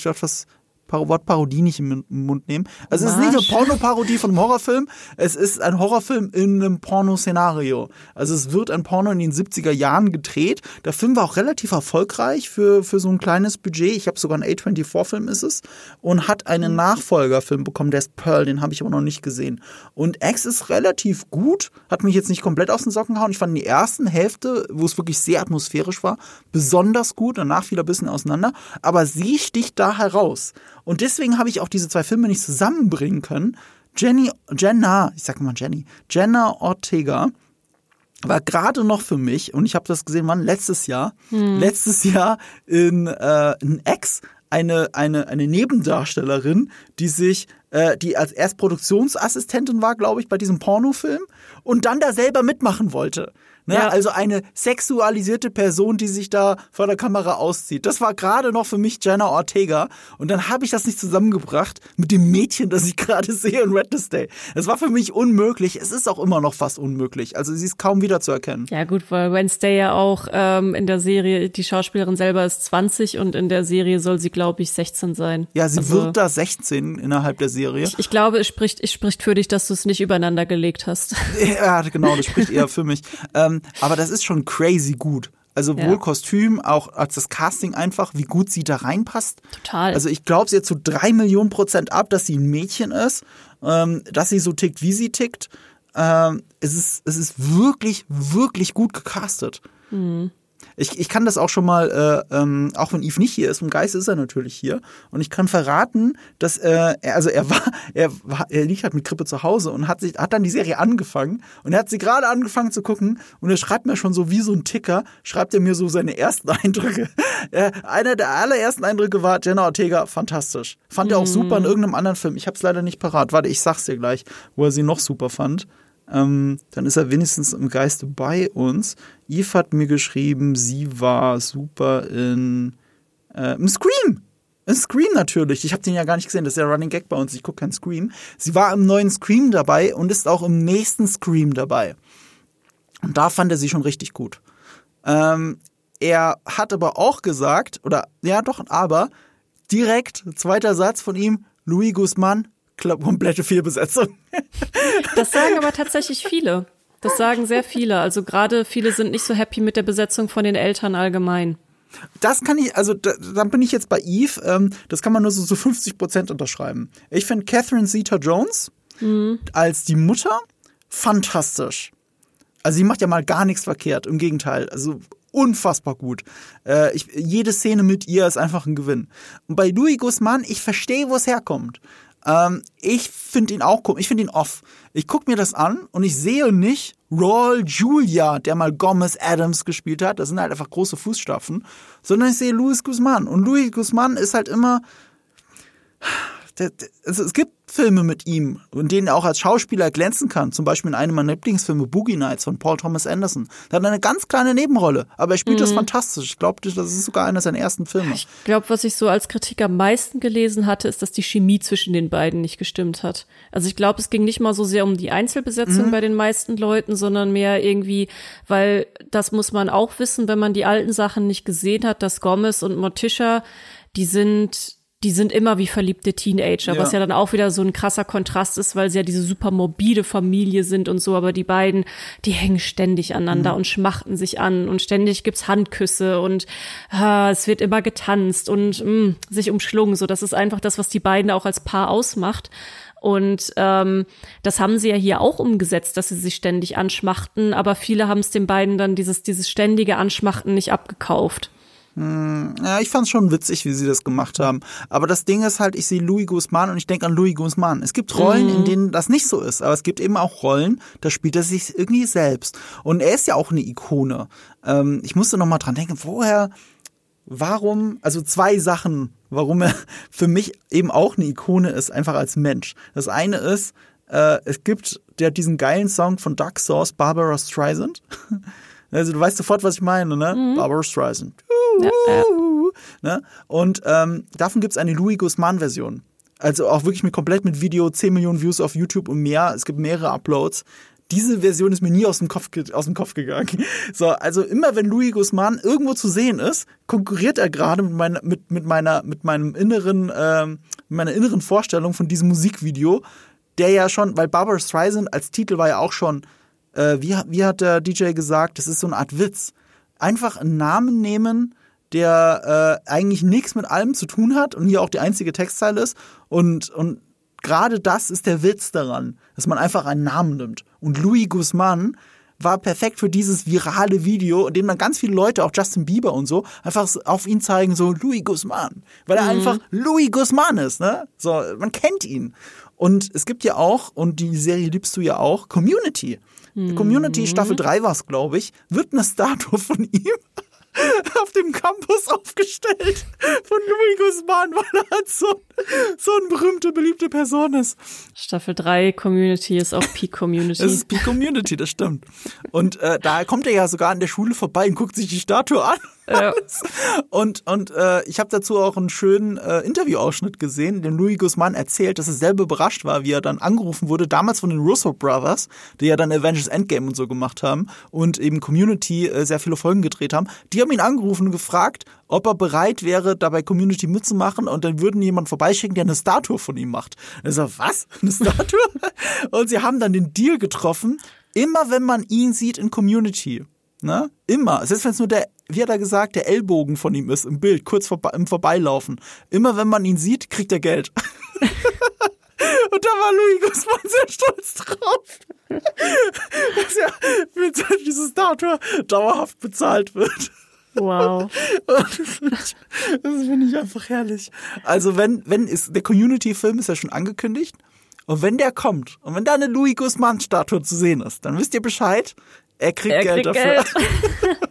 dachte was Wort Parodie nicht im Mund nehmen. Also es ist nicht eine Pornoparodie von einem Horrorfilm, es ist ein Horrorfilm in einem Pornoszenario. Also es wird ein Porno in den 70er Jahren gedreht. Der Film war auch relativ erfolgreich für, für so ein kleines Budget. Ich habe sogar einen A24-Film ist es und hat einen Nachfolgerfilm bekommen, der ist Pearl, den habe ich aber noch nicht gesehen. Und X ist relativ gut, hat mich jetzt nicht komplett aus den Socken gehauen. Ich fand die ersten Hälfte, wo es wirklich sehr atmosphärisch war, besonders gut. Danach fiel er ein bisschen auseinander. Aber sie sticht da heraus. Und deswegen habe ich auch diese zwei Filme nicht zusammenbringen können. Jenny, Jenna, ich sag mal Jenny, Jenna Ortega war gerade noch für mich, und ich habe das gesehen, wann? Letztes Jahr. Hm. Letztes Jahr in, äh, in Ex eine, eine, eine Nebendarstellerin, die sich, äh, die als erst Produktionsassistentin war, glaube ich, bei diesem Pornofilm und dann da selber mitmachen wollte. Ne? Ja. Also eine sexualisierte Person, die sich da vor der Kamera auszieht. Das war gerade noch für mich Jenna Ortega. Und dann habe ich das nicht zusammengebracht mit dem Mädchen, das ich gerade sehe in Wednesday. Das war für mich unmöglich. Es ist auch immer noch fast unmöglich. Also sie ist kaum wiederzuerkennen. Ja gut, weil Wednesday ja auch ähm, in der Serie, die Schauspielerin selber ist 20 und in der Serie soll sie, glaube ich, 16 sein. Ja, sie also, wird da 16 innerhalb der Serie. Ich, ich glaube, es spricht, es spricht für dich, dass du es nicht übereinander gelegt hast. Ja, genau, das spricht eher für mich. Ähm, aber das ist schon crazy gut. Also ja. wohl Kostüm, auch als das Casting einfach, wie gut sie da reinpasst. Total. Also ich glaube, sie hat so drei Millionen Prozent ab, dass sie ein Mädchen ist, ähm, dass sie so tickt, wie sie tickt. Ähm, es, ist, es ist wirklich, wirklich gut gecastet. Mhm. Ich, ich kann das auch schon mal, äh, ähm, auch wenn Yves nicht hier ist, im Geist ist er natürlich hier. Und ich kann verraten, dass äh, er, also er war, er war, er liegt halt mit Krippe zu Hause und hat sich, hat dann die Serie angefangen und er hat sie gerade angefangen zu gucken und er schreibt mir schon so wie so ein Ticker, schreibt er mir so seine ersten Eindrücke. äh, einer der allerersten Eindrücke war Jenna Ortega, fantastisch. Fand er auch super in mhm. irgendeinem anderen Film. Ich hab's leider nicht parat. Warte, ich sag's dir gleich, wo er sie noch super fand ähm, dann ist er wenigstens im Geiste bei uns. Eve hat mir geschrieben, sie war super in äh, im Scream. In Scream natürlich. Ich habe den ja gar nicht gesehen. Das ist ja Running Gag bei uns. Ich gucke keinen Scream. Sie war im neuen Scream dabei und ist auch im nächsten Scream dabei. Und da fand er sie schon richtig gut. Ähm, er hat aber auch gesagt, oder ja doch, aber direkt, zweiter Satz von ihm, Louis Guzman, komplette Fehlbesetzung. Das sagen aber tatsächlich viele. Das sagen sehr viele. Also gerade viele sind nicht so happy mit der Besetzung von den Eltern allgemein. Das kann ich, also da, da bin ich jetzt bei Eve, ähm, das kann man nur so zu so 50 Prozent unterschreiben. Ich finde Catherine Zeta-Jones mhm. als die Mutter fantastisch. Also sie macht ja mal gar nichts verkehrt, im Gegenteil. Also unfassbar gut. Äh, ich, jede Szene mit ihr ist einfach ein Gewinn. Und bei Louis Guzman, ich verstehe, wo es herkommt. Ähm, ich finde ihn auch komisch. Ich finde ihn off. Ich gucke mir das an und ich sehe nicht Raul Julia, der mal Gomez Adams gespielt hat. Das sind halt einfach große Fußstapfen. Sondern ich sehe Luis Guzman. Und Luis Guzman ist halt immer es gibt Filme mit ihm, in denen er auch als Schauspieler glänzen kann. Zum Beispiel in einem meiner Lieblingsfilme, Boogie Nights von Paul Thomas Anderson. Da hat er eine ganz kleine Nebenrolle, aber er spielt mhm. das fantastisch. Ich glaube, das ist sogar einer seiner ersten Filme. Ich glaube, was ich so als Kritik am meisten gelesen hatte, ist, dass die Chemie zwischen den beiden nicht gestimmt hat. Also ich glaube, es ging nicht mal so sehr um die Einzelbesetzung mhm. bei den meisten Leuten, sondern mehr irgendwie, weil das muss man auch wissen, wenn man die alten Sachen nicht gesehen hat, dass Gomez und Morticia, die sind die sind immer wie verliebte Teenager, ja. was ja dann auch wieder so ein krasser Kontrast ist, weil sie ja diese super morbide Familie sind und so, aber die beiden, die hängen ständig aneinander mhm. und schmachten sich an und ständig gibt's Handküsse und ah, es wird immer getanzt und mh, mm, sich umschlungen, so das ist einfach das, was die beiden auch als Paar ausmacht. Und ähm, das haben sie ja hier auch umgesetzt, dass sie sich ständig anschmachten, aber viele haben es den beiden dann dieses, dieses ständige Anschmachten nicht abgekauft. Hm, ja, ich fand's schon witzig, wie sie das gemacht haben. Aber das Ding ist halt, ich sehe Louis Guzman und ich denke an Louis Guzman. Es gibt Rollen, mhm. in denen das nicht so ist, aber es gibt eben auch Rollen, da spielt er sich irgendwie selbst. Und er ist ja auch eine Ikone. Ähm, ich musste noch mal dran denken, woher, warum, also zwei Sachen, warum er für mich eben auch eine Ikone ist, einfach als Mensch. Das eine ist, äh, es gibt der diesen geilen Song von Duck Sauce, Barbara Streisand. Also du weißt sofort, was ich meine, ne? Mhm. Barbara Streisand. Ja, ja. Ne? Und ähm, davon gibt es eine Louis Guzman-Version. Also auch wirklich mit komplett mit Video, 10 Millionen Views auf YouTube und mehr. Es gibt mehrere Uploads. Diese Version ist mir nie aus dem Kopf, aus dem Kopf gegangen. So, also immer wenn Louis Guzman irgendwo zu sehen ist, konkurriert er gerade mit, meiner, mit, mit, meiner, mit meinem inneren in meiner inneren Vorstellung von diesem Musikvideo, der ja schon, weil Barbara Streisand als Titel war ja auch schon, äh, wie, wie hat der DJ gesagt, das ist so eine Art Witz. Einfach einen Namen nehmen, der äh, eigentlich nichts mit allem zu tun hat und hier auch die einzige Textzeile ist und, und gerade das ist der Witz daran, dass man einfach einen Namen nimmt. Und Louis Guzman war perfekt für dieses virale Video, in dem dann ganz viele Leute, auch Justin Bieber und so, einfach auf ihn zeigen, so Louis Guzman. Weil er mhm. einfach Louis Guzman ist, ne? So, man kennt ihn. Und es gibt ja auch, und die Serie liebst du ja auch, Community. Mhm. Community Staffel 3 war es, glaube ich, wird eine Statue von ihm auf dem Campus aufgestellt von Louis Guzman, weil er halt so, so eine berühmte, beliebte Person ist. Staffel 3 Community ist auch Peak Community. Es ist Peak Community, das stimmt. Und äh, da kommt er ja sogar an der Schule vorbei und guckt sich die Statue an. Ja. Und, und äh, ich habe dazu auch einen schönen äh, Interviewausschnitt gesehen, in dem Louis Guzman erzählt, dass er selber überrascht war, wie er dann angerufen wurde, damals von den Russo Brothers, die ja dann Avengers Endgame und so gemacht haben und eben Community äh, sehr viele Folgen gedreht haben. Die haben ihn angerufen und gefragt, ob er bereit wäre, dabei Community mitzumachen und dann würden jemand vorbeischicken, der eine Statue von ihm macht. Er so, was? Eine Statue? und sie haben dann den Deal getroffen, immer wenn man ihn sieht in Community, ne? Immer. Selbst wenn es nur der wie hat er gesagt, der Ellbogen von ihm ist im Bild, kurz vor, im Vorbeilaufen. Immer wenn man ihn sieht, kriegt er Geld. Und da war Louis Guzman sehr stolz drauf, dass er mit dieses Statue dauerhaft bezahlt wird. Wow. Das finde ich einfach herrlich. Also wenn, wenn ist, der Community-Film ist ja schon angekündigt. Und wenn der kommt und wenn da eine Louis Guzman-Statue zu sehen ist, dann wisst ihr Bescheid. Er kriegt er Geld kriegt dafür. Geld.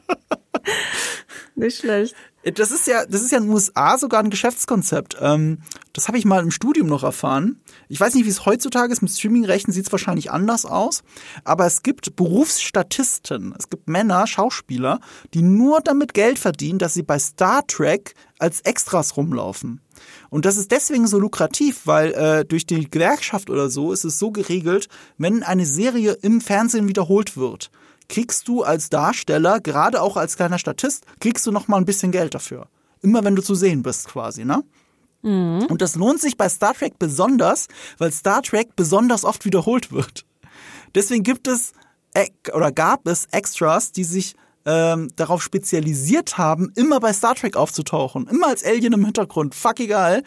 Nicht schlecht. Das ist ja, das ist ja in den USA sogar ein Geschäftskonzept. Ähm, das habe ich mal im Studium noch erfahren. Ich weiß nicht, wie es heutzutage ist. Mit Streamingrechten sieht es wahrscheinlich anders aus. Aber es gibt Berufsstatisten. Es gibt Männer, Schauspieler, die nur damit Geld verdienen, dass sie bei Star Trek als Extras rumlaufen. Und das ist deswegen so lukrativ, weil äh, durch die Gewerkschaft oder so ist es so geregelt, wenn eine Serie im Fernsehen wiederholt wird, kriegst du als Darsteller, gerade auch als kleiner Statist, kriegst du noch mal ein bisschen Geld dafür. Immer wenn du zu sehen bist quasi, ne? Mhm. Und das lohnt sich bei Star Trek besonders, weil Star Trek besonders oft wiederholt wird. Deswegen gibt es oder gab es Extras, die sich ähm, darauf spezialisiert haben, immer bei Star Trek aufzutauchen. Immer als Alien im Hintergrund. Fuck egal.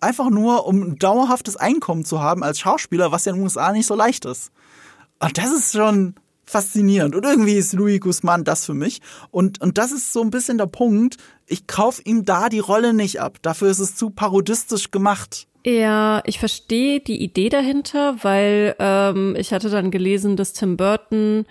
Einfach nur, um ein dauerhaftes Einkommen zu haben als Schauspieler, was ja in den USA nicht so leicht ist. Und das ist schon, faszinierend. Und irgendwie ist Louis Guzman das für mich. Und, und das ist so ein bisschen der Punkt. Ich kaufe ihm da die Rolle nicht ab. Dafür ist es zu parodistisch gemacht. Ja, ich verstehe die Idee dahinter, weil ähm, ich hatte dann gelesen, dass Tim Burton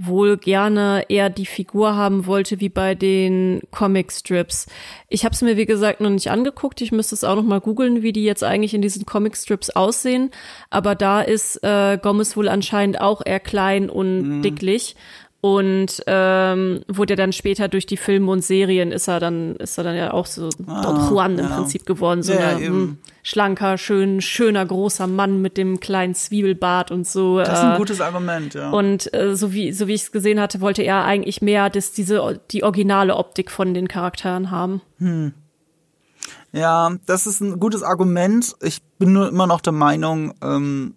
wohl gerne eher die Figur haben wollte wie bei den Comic-Strips. Ich habe es mir, wie gesagt, noch nicht angeguckt. Ich müsste es auch noch mal googeln, wie die jetzt eigentlich in diesen Comic-Strips aussehen. Aber da ist äh, Gomez wohl anscheinend auch eher klein und mhm. dicklich und ähm, wurde dann später durch die Filme und Serien ist er dann ist er dann ja auch so ah, Don Juan im ja. Prinzip geworden. So ja, ein hm, schlanker schön schöner großer Mann mit dem kleinen Zwiebelbart und so das ist ein äh, gutes Argument ja. und äh, so wie so wie ich es gesehen hatte wollte er eigentlich mehr dass diese die originale Optik von den Charakteren haben. Hm. ja das ist ein gutes Argument. Ich bin nur immer noch der Meinung ähm,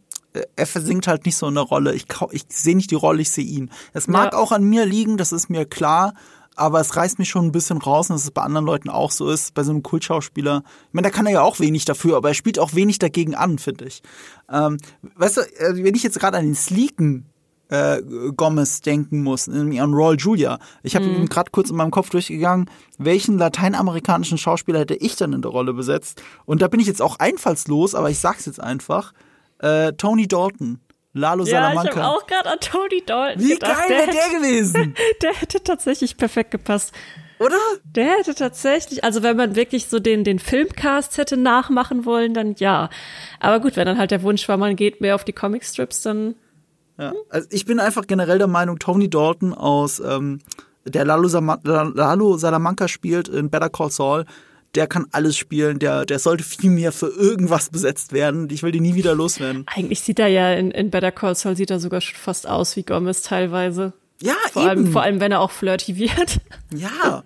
er versinkt halt nicht so in der Rolle. Ich, ich sehe nicht die Rolle, ich sehe ihn. Es mag ja. auch an mir liegen, das ist mir klar, aber es reißt mich schon ein bisschen raus und dass es bei anderen Leuten auch so ist, bei so einem Kultschauspieler. Ich meine, da kann er ja auch wenig dafür, aber er spielt auch wenig dagegen an, finde ich. Ähm, weißt du, äh, wenn ich jetzt gerade an den sleeken äh, Gomez denken muss, an Roy Julia. Ich habe mhm. gerade kurz in meinem Kopf durchgegangen, welchen lateinamerikanischen Schauspieler hätte ich dann in der Rolle besetzt? Und da bin ich jetzt auch einfallslos, aber ich sag's jetzt einfach. Äh, Tony Dalton. Lalo Salamanca. Ja, ich habe auch gerade an Tony Dalton Wie gedacht. geil wäre der gewesen? der hätte tatsächlich perfekt gepasst. Oder? Der hätte tatsächlich, also wenn man wirklich so den, den Filmcast hätte nachmachen wollen, dann ja. Aber gut, wenn dann halt der Wunsch war, man geht mehr auf die Comicstrips, dann. Ja, also ich bin einfach generell der Meinung, Tony Dalton aus, ähm, der Lalo, Lalo Salamanca spielt in Better Call Saul, der kann alles spielen, der, der sollte viel mehr für irgendwas besetzt werden. Ich will die nie wieder loswerden. Eigentlich sieht er ja in, in Better Call Saul sieht er sogar schon fast aus wie Gomez teilweise. Ja, vor eben. Allem, vor allem, wenn er auch flirty wird. Ja,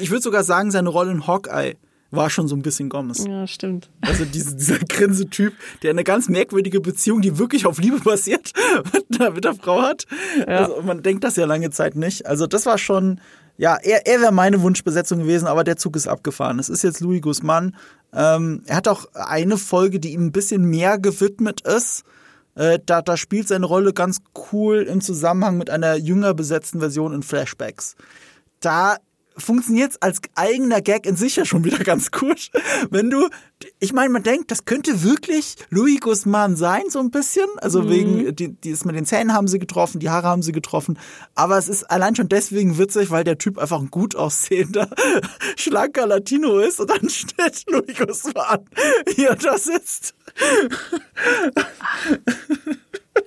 ich würde sogar sagen, seine Rolle in Hawkeye war schon so ein bisschen Gomez. Ja, stimmt. Also diese, dieser Grinse-Typ, der eine ganz merkwürdige Beziehung, die wirklich auf Liebe basiert, mit der, mit der Frau hat. Ja. Also man denkt das ja lange Zeit nicht. Also das war schon, ja, er, er wäre meine Wunschbesetzung gewesen, aber der Zug ist abgefahren. Es ist jetzt Louis Guzman. Ähm, er hat auch eine Folge, die ihm ein bisschen mehr gewidmet ist. Äh, da, da spielt seine Rolle ganz cool im Zusammenhang mit einer jünger besetzten Version in Flashbacks. Da funktioniert als eigener Gag in sich ja schon wieder ganz gut. Wenn du, ich meine, man denkt, das könnte wirklich Louis Guzman sein, so ein bisschen. Also mhm. wegen, die, die ist mit den Zähnen haben sie getroffen, die Haare haben sie getroffen. Aber es ist allein schon deswegen witzig, weil der Typ einfach ein gut aussehender, schlanker Latino ist und dann steht Louis Guzman hier das ist.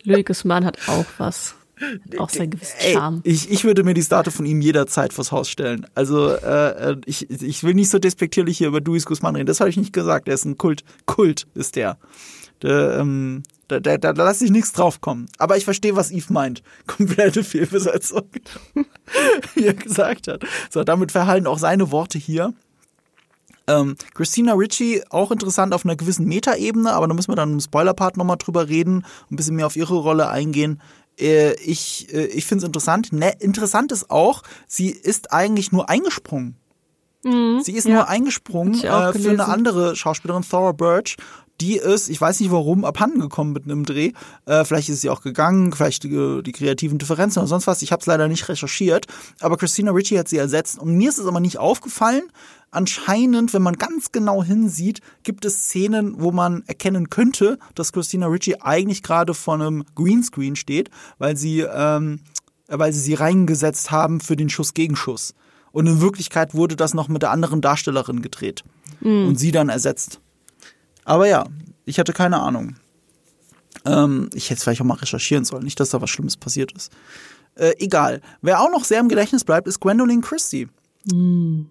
Louis Guzman hat auch was. Auch sein gewisser Charme. ich, ich würde mir die Statue von ihm jederzeit vors Haus stellen. Also äh, äh, ich, ich will nicht so despektierlich hier über Luis Guzman reden. Das habe ich nicht gesagt. Er ist ein Kult. Kult ist der. der ähm, da, da, da, da lasse ich nichts drauf kommen. Aber ich verstehe, was Eve meint. Komplette Fehlbesetzung. Wie er gesagt hat. So, damit verhallen auch seine Worte hier. Ähm, Christina Ritchie, auch interessant auf einer gewissen Metaebene, aber da müssen wir dann im Spoiler-Part nochmal drüber reden, ein bisschen mehr auf ihre Rolle eingehen. Äh, ich, äh, ich finde es interessant. Ne, interessant ist auch, sie ist eigentlich nur eingesprungen. Mhm, sie ist ja. nur eingesprungen äh, für eine andere Schauspielerin, Thora Birch. Die ist, ich weiß nicht warum, abhanden gekommen mit einem Dreh. Äh, vielleicht ist sie auch gegangen, vielleicht die, die kreativen Differenzen oder sonst was. Ich habe es leider nicht recherchiert. Aber Christina Ritchie hat sie ersetzt. Und mir ist es aber nicht aufgefallen, anscheinend, wenn man ganz genau hinsieht, gibt es Szenen, wo man erkennen könnte, dass Christina Ritchie eigentlich gerade vor einem Greenscreen steht, weil sie, ähm, weil sie sie reingesetzt haben für den Schuss-Gegenschuss. Und in Wirklichkeit wurde das noch mit der anderen Darstellerin gedreht mhm. und sie dann ersetzt. Aber ja, ich hatte keine Ahnung. Ähm, ich hätte es vielleicht auch mal recherchieren sollen, nicht, dass da was Schlimmes passiert ist. Äh, egal. Wer auch noch sehr im Gedächtnis bleibt, ist Gwendolyn Christie. Mhm.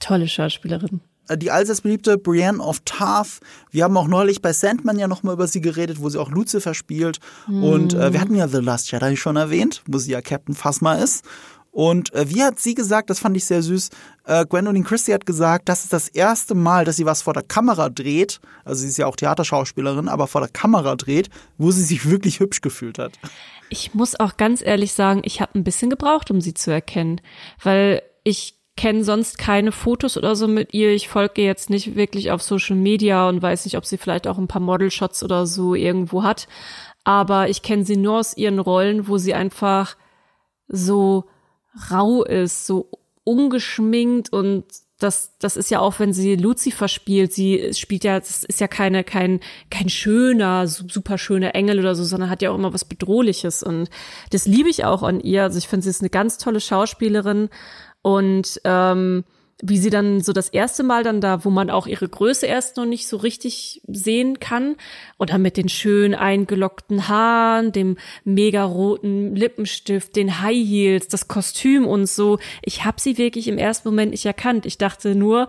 Tolle Schauspielerin. Äh, die allseits beliebte Brienne of Tarth. Wir haben auch neulich bei Sandman ja nochmal über sie geredet, wo sie auch Lucifer spielt. Mm. Und äh, wir hatten ja The Last Jedi schon erwähnt, wo sie ja Captain Phasma ist. Und äh, wie hat sie gesagt, das fand ich sehr süß, äh, Gwendolyn Christie hat gesagt, das ist das erste Mal, dass sie was vor der Kamera dreht, also sie ist ja auch Theaterschauspielerin, aber vor der Kamera dreht, wo sie sich wirklich hübsch gefühlt hat. Ich muss auch ganz ehrlich sagen, ich habe ein bisschen gebraucht, um sie zu erkennen, weil ich kenne sonst keine Fotos oder so mit ihr. Ich folge jetzt nicht wirklich auf Social Media und weiß nicht, ob sie vielleicht auch ein paar Model-Shots oder so irgendwo hat. Aber ich kenne sie nur aus ihren Rollen, wo sie einfach so rau ist, so ungeschminkt und das, das ist ja auch, wenn sie Lucifer spielt, sie spielt ja, das ist ja keine, kein, kein schöner, super schöner Engel oder so, sondern hat ja auch immer was Bedrohliches und das liebe ich auch an ihr. Also ich finde, sie ist eine ganz tolle Schauspielerin und ähm, wie sie dann so das erste Mal dann da, wo man auch ihre Größe erst noch nicht so richtig sehen kann, und dann mit den schön eingelockten Haaren, dem mega roten Lippenstift, den High Heels, das Kostüm und so. Ich habe sie wirklich im ersten Moment nicht erkannt. Ich dachte nur,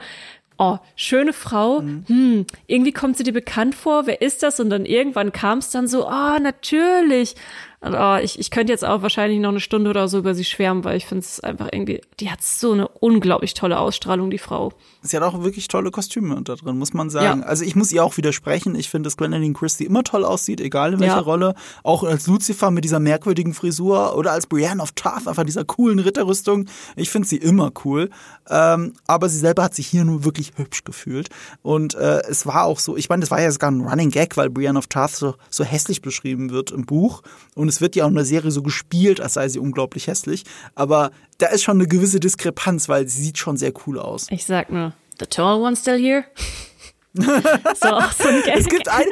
oh, schöne Frau, mhm. hm, irgendwie kommt sie dir bekannt vor, wer ist das? Und dann irgendwann kam es dann so, oh, natürlich. Und, oh, ich, ich könnte jetzt auch wahrscheinlich noch eine Stunde oder so über sie schwärmen, weil ich finde es einfach irgendwie, die hat so eine unglaublich tolle Ausstrahlung, die Frau. Sie hat auch wirklich tolle Kostüme da drin, muss man sagen. Ja. Also ich muss ihr auch widersprechen. Ich finde, dass Gwendolyn Christie immer toll aussieht, egal in welcher ja. Rolle. Auch als Lucifer mit dieser merkwürdigen Frisur oder als Brienne of Tarth, einfach dieser coolen Ritterrüstung. Ich finde sie immer cool. Ähm, aber sie selber hat sich hier nur wirklich hübsch gefühlt. Und äh, es war auch so, ich meine, das war ja sogar ein Running Gag, weil Brienne of Tarth so, so hässlich beschrieben wird im Buch. Und es wird ja auch in der Serie so gespielt, als sei sie unglaublich hässlich. Aber da ist schon eine gewisse Diskrepanz, weil sie sieht schon sehr cool aus. Ich sag nur, the tall one still here? so, so ein Gag. Es gibt ein,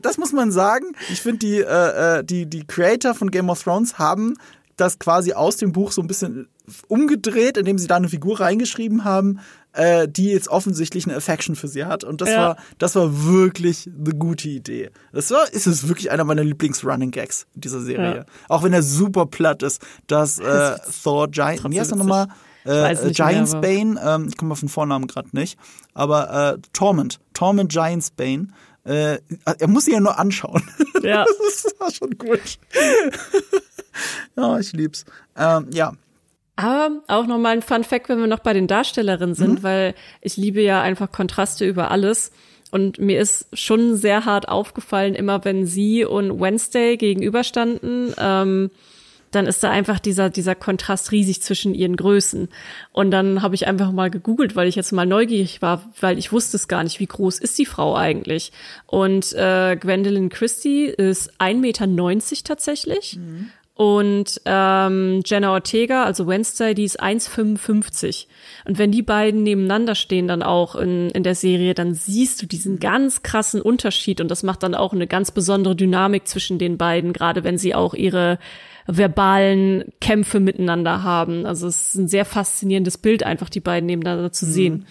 das muss man sagen. Ich finde die, äh, äh, die, die Creator von Game of Thrones haben das quasi aus dem Buch so ein bisschen umgedreht, indem sie da eine Figur reingeschrieben haben, äh, die jetzt offensichtlich eine Affection für sie hat. Und das ja. war, das war wirklich eine gute Idee. Das war, ist es wirklich einer meiner Lieblings-Running Gags in dieser Serie. Ja. Auch wenn er super platt ist, dass äh, Thor Giant, wie heißt er nochmal? Äh, Giants Bane, ähm, ich komme auf den Vornamen gerade nicht, aber äh, Torment, Torment Giants Bane. Äh, er muss sie ja nur anschauen. Ja. das war schon gut. ja, ich lieb's. Ähm, ja, Aber auch nochmal ein Fun Fact, wenn wir noch bei den Darstellerinnen sind, mhm. weil ich liebe ja einfach Kontraste über alles. Und mir ist schon sehr hart aufgefallen, immer wenn sie und Wednesday gegenüberstanden, ähm, dann ist da einfach dieser, dieser Kontrast riesig zwischen ihren Größen. Und dann habe ich einfach mal gegoogelt, weil ich jetzt mal neugierig war, weil ich wusste es gar nicht, wie groß ist die Frau eigentlich. Und äh, Gwendolyn Christie ist 1,90 Meter tatsächlich. Mhm. Und ähm, Jenna Ortega, also Wednesday, die ist 1,55. Und wenn die beiden nebeneinander stehen, dann auch in, in der Serie, dann siehst du diesen ganz krassen Unterschied. Und das macht dann auch eine ganz besondere Dynamik zwischen den beiden, gerade wenn sie auch ihre verbalen Kämpfe miteinander haben. Also es ist ein sehr faszinierendes Bild, einfach die beiden nebeneinander zu sehen. Mhm.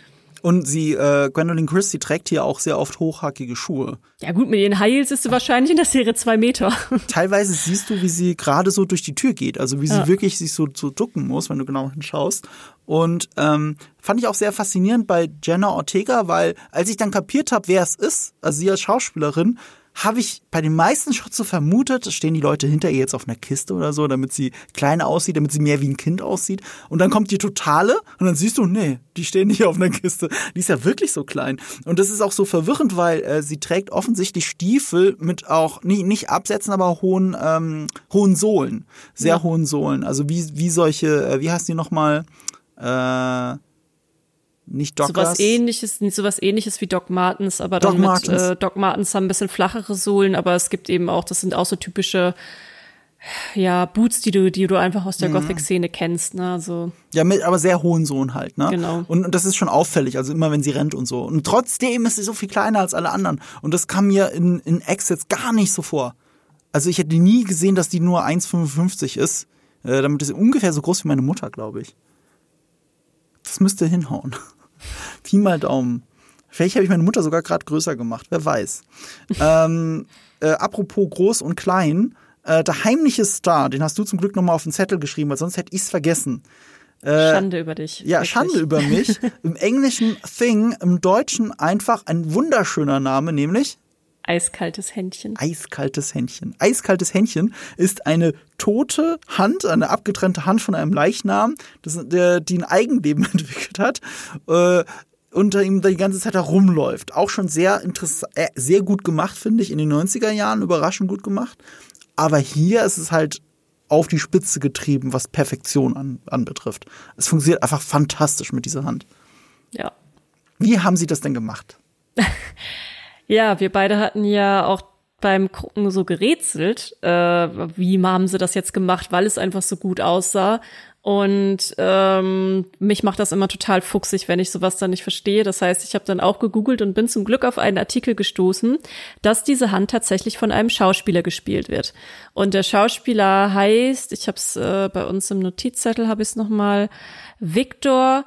Und sie, äh, Gwendolyn Christie trägt hier auch sehr oft hochhackige Schuhe. Ja gut, mit ihren Heils ist sie wahrscheinlich in der Serie zwei Meter. Teilweise siehst du, wie sie gerade so durch die Tür geht. Also wie sie ja. wirklich sich so, so ducken muss, wenn du genau hinschaust. Und ähm, fand ich auch sehr faszinierend bei Jenna Ortega, weil als ich dann kapiert habe, wer es ist, also sie als Schauspielerin, habe ich bei den meisten Shots so vermutet, stehen die Leute hinter ihr jetzt auf einer Kiste oder so, damit sie kleiner aussieht, damit sie mehr wie ein Kind aussieht. Und dann kommt die totale und dann siehst du, nee, die stehen nicht auf einer Kiste. Die ist ja wirklich so klein. Und das ist auch so verwirrend, weil äh, sie trägt offensichtlich Stiefel mit auch, nicht, nicht Absätzen, aber hohen, ähm, hohen Sohlen. Sehr ja. hohen Sohlen. Also wie, wie solche, äh, wie heißt die nochmal? Äh, nicht Dockers. Sowas ähnliches, sowas ähnliches wie Doc Martens, aber dann Doc mit Martens. Äh, Doc Martens haben ein bisschen flachere Sohlen, aber es gibt eben auch, das sind auch so typische ja, Boots, die du, die du einfach aus der mhm. Gothic-Szene kennst, ne, also. Ja, mit, aber sehr hohen Sohn halt, ne? Genau. Und, und das ist schon auffällig, also immer wenn sie rennt und so. Und trotzdem ist sie so viel kleiner als alle anderen. Und das kam mir in, in Exits gar nicht so vor. Also ich hätte nie gesehen, dass die nur 1,55 ist. Äh, damit ist sie ungefähr so groß wie meine Mutter, glaube ich. Das müsste hinhauen. Pi mal Daumen. Vielleicht habe ich meine Mutter sogar gerade größer gemacht, wer weiß. ähm, äh, apropos groß und klein, äh, der heimliche Star, den hast du zum Glück nochmal auf den Zettel geschrieben, weil sonst hätte ich es vergessen. Äh, Schande über dich. Ja, wirklich. Schande über mich. Im Englischen Thing, im Deutschen einfach ein wunderschöner Name, nämlich Eiskaltes Händchen. Eiskaltes Händchen. Eiskaltes Händchen ist eine tote Hand, eine abgetrennte Hand von einem Leichnam, das, der, die ein Eigenleben entwickelt hat. Äh, unter ihm die ganze Zeit herumläuft. Auch schon sehr interessant, äh, sehr gut gemacht, finde ich, in den 90er Jahren, überraschend gut gemacht. Aber hier ist es halt auf die Spitze getrieben, was Perfektion an, anbetrifft. Es funktioniert einfach fantastisch mit dieser Hand. Ja. Wie haben Sie das denn gemacht? Ja, wir beide hatten ja auch beim Gucken so gerätselt, äh, wie haben sie das jetzt gemacht, weil es einfach so gut aussah. Und ähm, mich macht das immer total fuchsig, wenn ich sowas dann nicht verstehe. Das heißt, ich habe dann auch gegoogelt und bin zum Glück auf einen Artikel gestoßen, dass diese Hand tatsächlich von einem Schauspieler gespielt wird. Und der Schauspieler heißt, ich habe es äh, bei uns im Notizzettel, habe ich es nochmal, Victor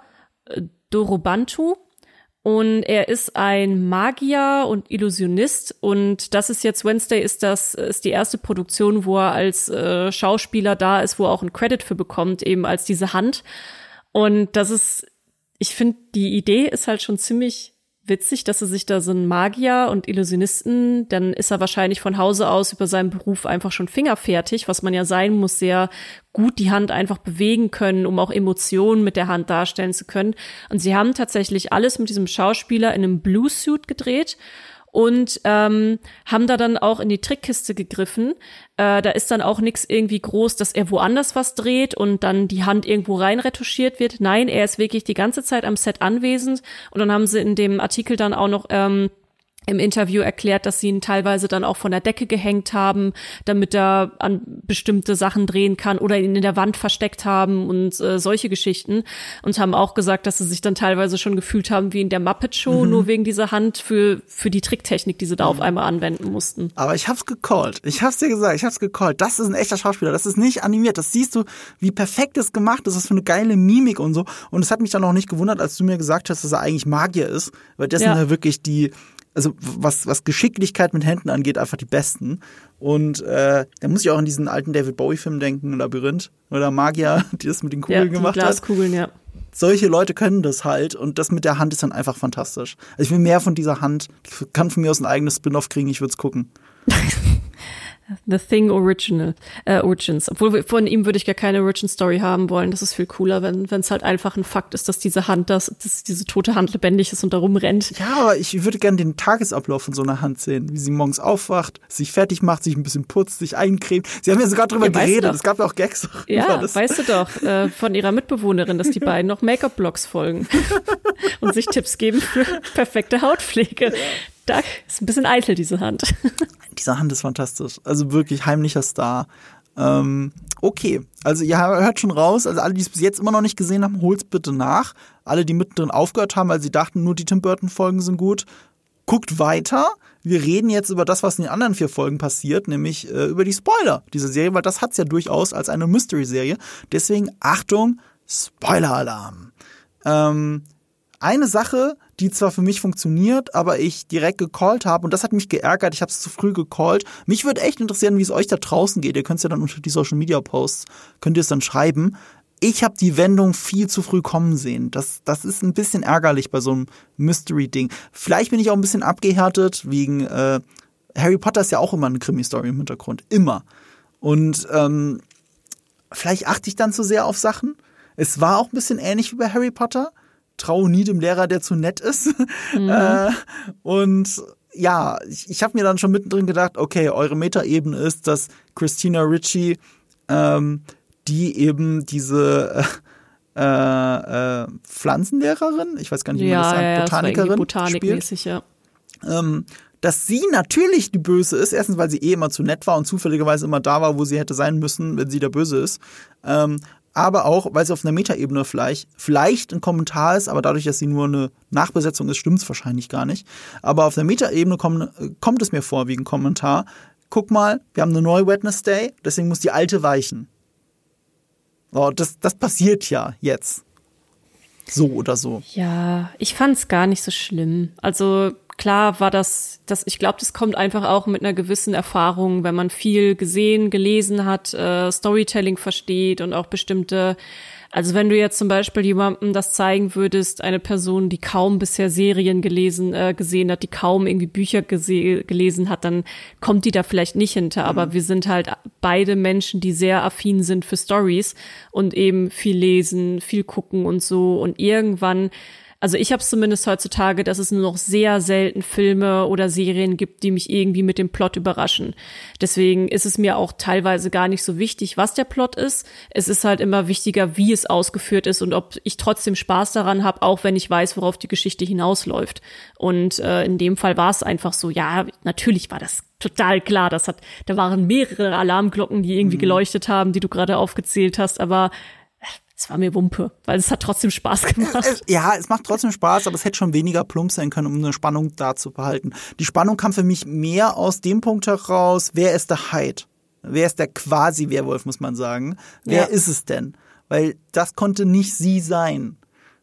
Dorobantu. Und er ist ein Magier und Illusionist. Und das ist jetzt Wednesday, ist das, ist die erste Produktion, wo er als äh, Schauspieler da ist, wo er auch einen Credit für bekommt, eben als diese Hand. Und das ist, ich finde, die Idee ist halt schon ziemlich witzig, dass er sich da so ein Magier und Illusionisten, dann ist er wahrscheinlich von Hause aus über seinen Beruf einfach schon fingerfertig, was man ja sein muss, sehr gut die Hand einfach bewegen können, um auch Emotionen mit der Hand darstellen zu können. Und sie haben tatsächlich alles mit diesem Schauspieler in einem Blue Suit gedreht und ähm, haben da dann auch in die Trickkiste gegriffen. Äh, da ist dann auch nichts irgendwie groß, dass er woanders was dreht und dann die Hand irgendwo rein retuschiert wird. Nein, er ist wirklich die ganze Zeit am Set anwesend. Und dann haben sie in dem Artikel dann auch noch ähm, im Interview erklärt, dass sie ihn teilweise dann auch von der Decke gehängt haben, damit er an bestimmte Sachen drehen kann oder ihn in der Wand versteckt haben und äh, solche Geschichten. Und haben auch gesagt, dass sie sich dann teilweise schon gefühlt haben wie in der Muppet Show, mhm. nur wegen dieser Hand für, für die Tricktechnik, die sie da mhm. auf einmal anwenden mussten. Aber ich hab's gecallt. Ich hab's dir gesagt, ich hab's gecallt. Das ist ein echter Schauspieler. Das ist nicht animiert. Das siehst du, wie perfekt es gemacht ist. Das ist für eine geile Mimik und so. Und es hat mich dann auch nicht gewundert, als du mir gesagt hast, dass er eigentlich Magier ist, weil das ja. sind ja wirklich die, also was, was Geschicklichkeit mit Händen angeht, einfach die besten. Und äh, da muss ich auch an diesen alten David Bowie-Film denken, Labyrinth oder Magier, die das mit den Kugeln ja, gemacht Glaskugeln, hat. ja. Solche Leute können das halt und das mit der Hand ist dann einfach fantastisch. Also ich will mehr von dieser Hand. Ich kann von mir aus ein eigenes Spin-off kriegen, ich würde es gucken. The Thing Original, äh, Origins. Obwohl von ihm würde ich gar keine Origin Story haben wollen. Das ist viel cooler, wenn es halt einfach ein Fakt ist, dass diese Hand, dass, dass diese tote Hand lebendig ist und darum rennt. Ja, aber ich würde gerne den Tagesablauf von so einer Hand sehen, wie sie morgens aufwacht, sich fertig macht, sich ein bisschen putzt, sich eincremt. Sie haben ja sogar drüber ja, geredet. Es gab ja auch Gags. Ja, weißt du doch, äh, von ihrer Mitbewohnerin, dass die beiden noch Make-up-Blogs folgen und sich Tipps geben für perfekte Hautpflege. Da ist ein bisschen eitel, diese Hand. Diese Hand ist fantastisch. Also wirklich heimlicher Star. Ähm, okay, also ihr hört schon raus, also alle, die es bis jetzt immer noch nicht gesehen haben, holt's bitte nach. Alle, die mittendrin aufgehört haben, weil sie dachten, nur die Tim Burton-Folgen sind gut, guckt weiter. Wir reden jetzt über das, was in den anderen vier Folgen passiert, nämlich äh, über die Spoiler dieser Serie, weil das hat's ja durchaus als eine Mystery-Serie. Deswegen Achtung, Spoiler-Alarm. Ähm, eine Sache, die zwar für mich funktioniert, aber ich direkt gecallt habe und das hat mich geärgert, ich habe es zu früh gecallt. Mich würde echt interessieren, wie es euch da draußen geht. Ihr könnt es ja dann unter die Social Media Posts, könnt ihr es dann schreiben. Ich habe die Wendung viel zu früh kommen sehen. Das, das ist ein bisschen ärgerlich bei so einem Mystery-Ding. Vielleicht bin ich auch ein bisschen abgehärtet, wegen äh, Harry Potter ist ja auch immer eine Krimi-Story im Hintergrund. Immer. Und ähm, vielleicht achte ich dann zu sehr auf Sachen. Es war auch ein bisschen ähnlich wie bei Harry Potter traue nie dem Lehrer, der zu nett ist. Mhm. Äh, und ja, ich, ich habe mir dann schon mittendrin gedacht, okay, eure Metaebene ist, dass Christina Ritchie, ähm, die eben diese äh, äh, Pflanzenlehrerin, ich weiß gar nicht, wie ja, man das sagt, ja, Botanikerin, Botanikmäßig, ja. Ähm, dass sie natürlich die Böse ist, erstens, weil sie eh immer zu nett war und zufälligerweise immer da war, wo sie hätte sein müssen, wenn sie der Böse ist. Ähm, aber auch, weil es auf einer Metaebene vielleicht, vielleicht ein Kommentar ist, aber dadurch, dass sie nur eine Nachbesetzung ist, stimmt es wahrscheinlich gar nicht. Aber auf einer Metaebene kommt, kommt es mir vor wie ein Kommentar. Guck mal, wir haben eine neue Wednesday, deswegen muss die alte weichen. Oh, das, das passiert ja jetzt. So oder so. Ja, ich fand es gar nicht so schlimm. Also klar war das, das ich glaube, das kommt einfach auch mit einer gewissen Erfahrung, wenn man viel gesehen, gelesen hat, äh, Storytelling versteht und auch bestimmte also wenn du jetzt zum Beispiel jemandem das zeigen würdest, eine Person, die kaum bisher Serien gelesen, äh, gesehen hat, die kaum irgendwie Bücher gelesen hat, dann kommt die da vielleicht nicht hinter. Mhm. Aber wir sind halt beide Menschen, die sehr affin sind für Stories und eben viel lesen, viel gucken und so. Und irgendwann also ich habe es zumindest heutzutage, dass es nur noch sehr selten Filme oder Serien gibt, die mich irgendwie mit dem Plot überraschen. Deswegen ist es mir auch teilweise gar nicht so wichtig, was der Plot ist. Es ist halt immer wichtiger, wie es ausgeführt ist und ob ich trotzdem Spaß daran habe, auch wenn ich weiß, worauf die Geschichte hinausläuft. Und äh, in dem Fall war es einfach so, ja, natürlich war das total klar. Das hat, da waren mehrere Alarmglocken, die irgendwie mhm. geleuchtet haben, die du gerade aufgezählt hast, aber es war mir Wumpe, weil es hat trotzdem Spaß gemacht. Ja, es macht trotzdem Spaß, aber es hätte schon weniger plump sein können, um eine Spannung da zu behalten. Die Spannung kam für mich mehr aus dem Punkt heraus, wer ist der Hyde? Wer ist der quasi Werwolf, muss man sagen? Wer ja. ist es denn? Weil das konnte nicht sie sein.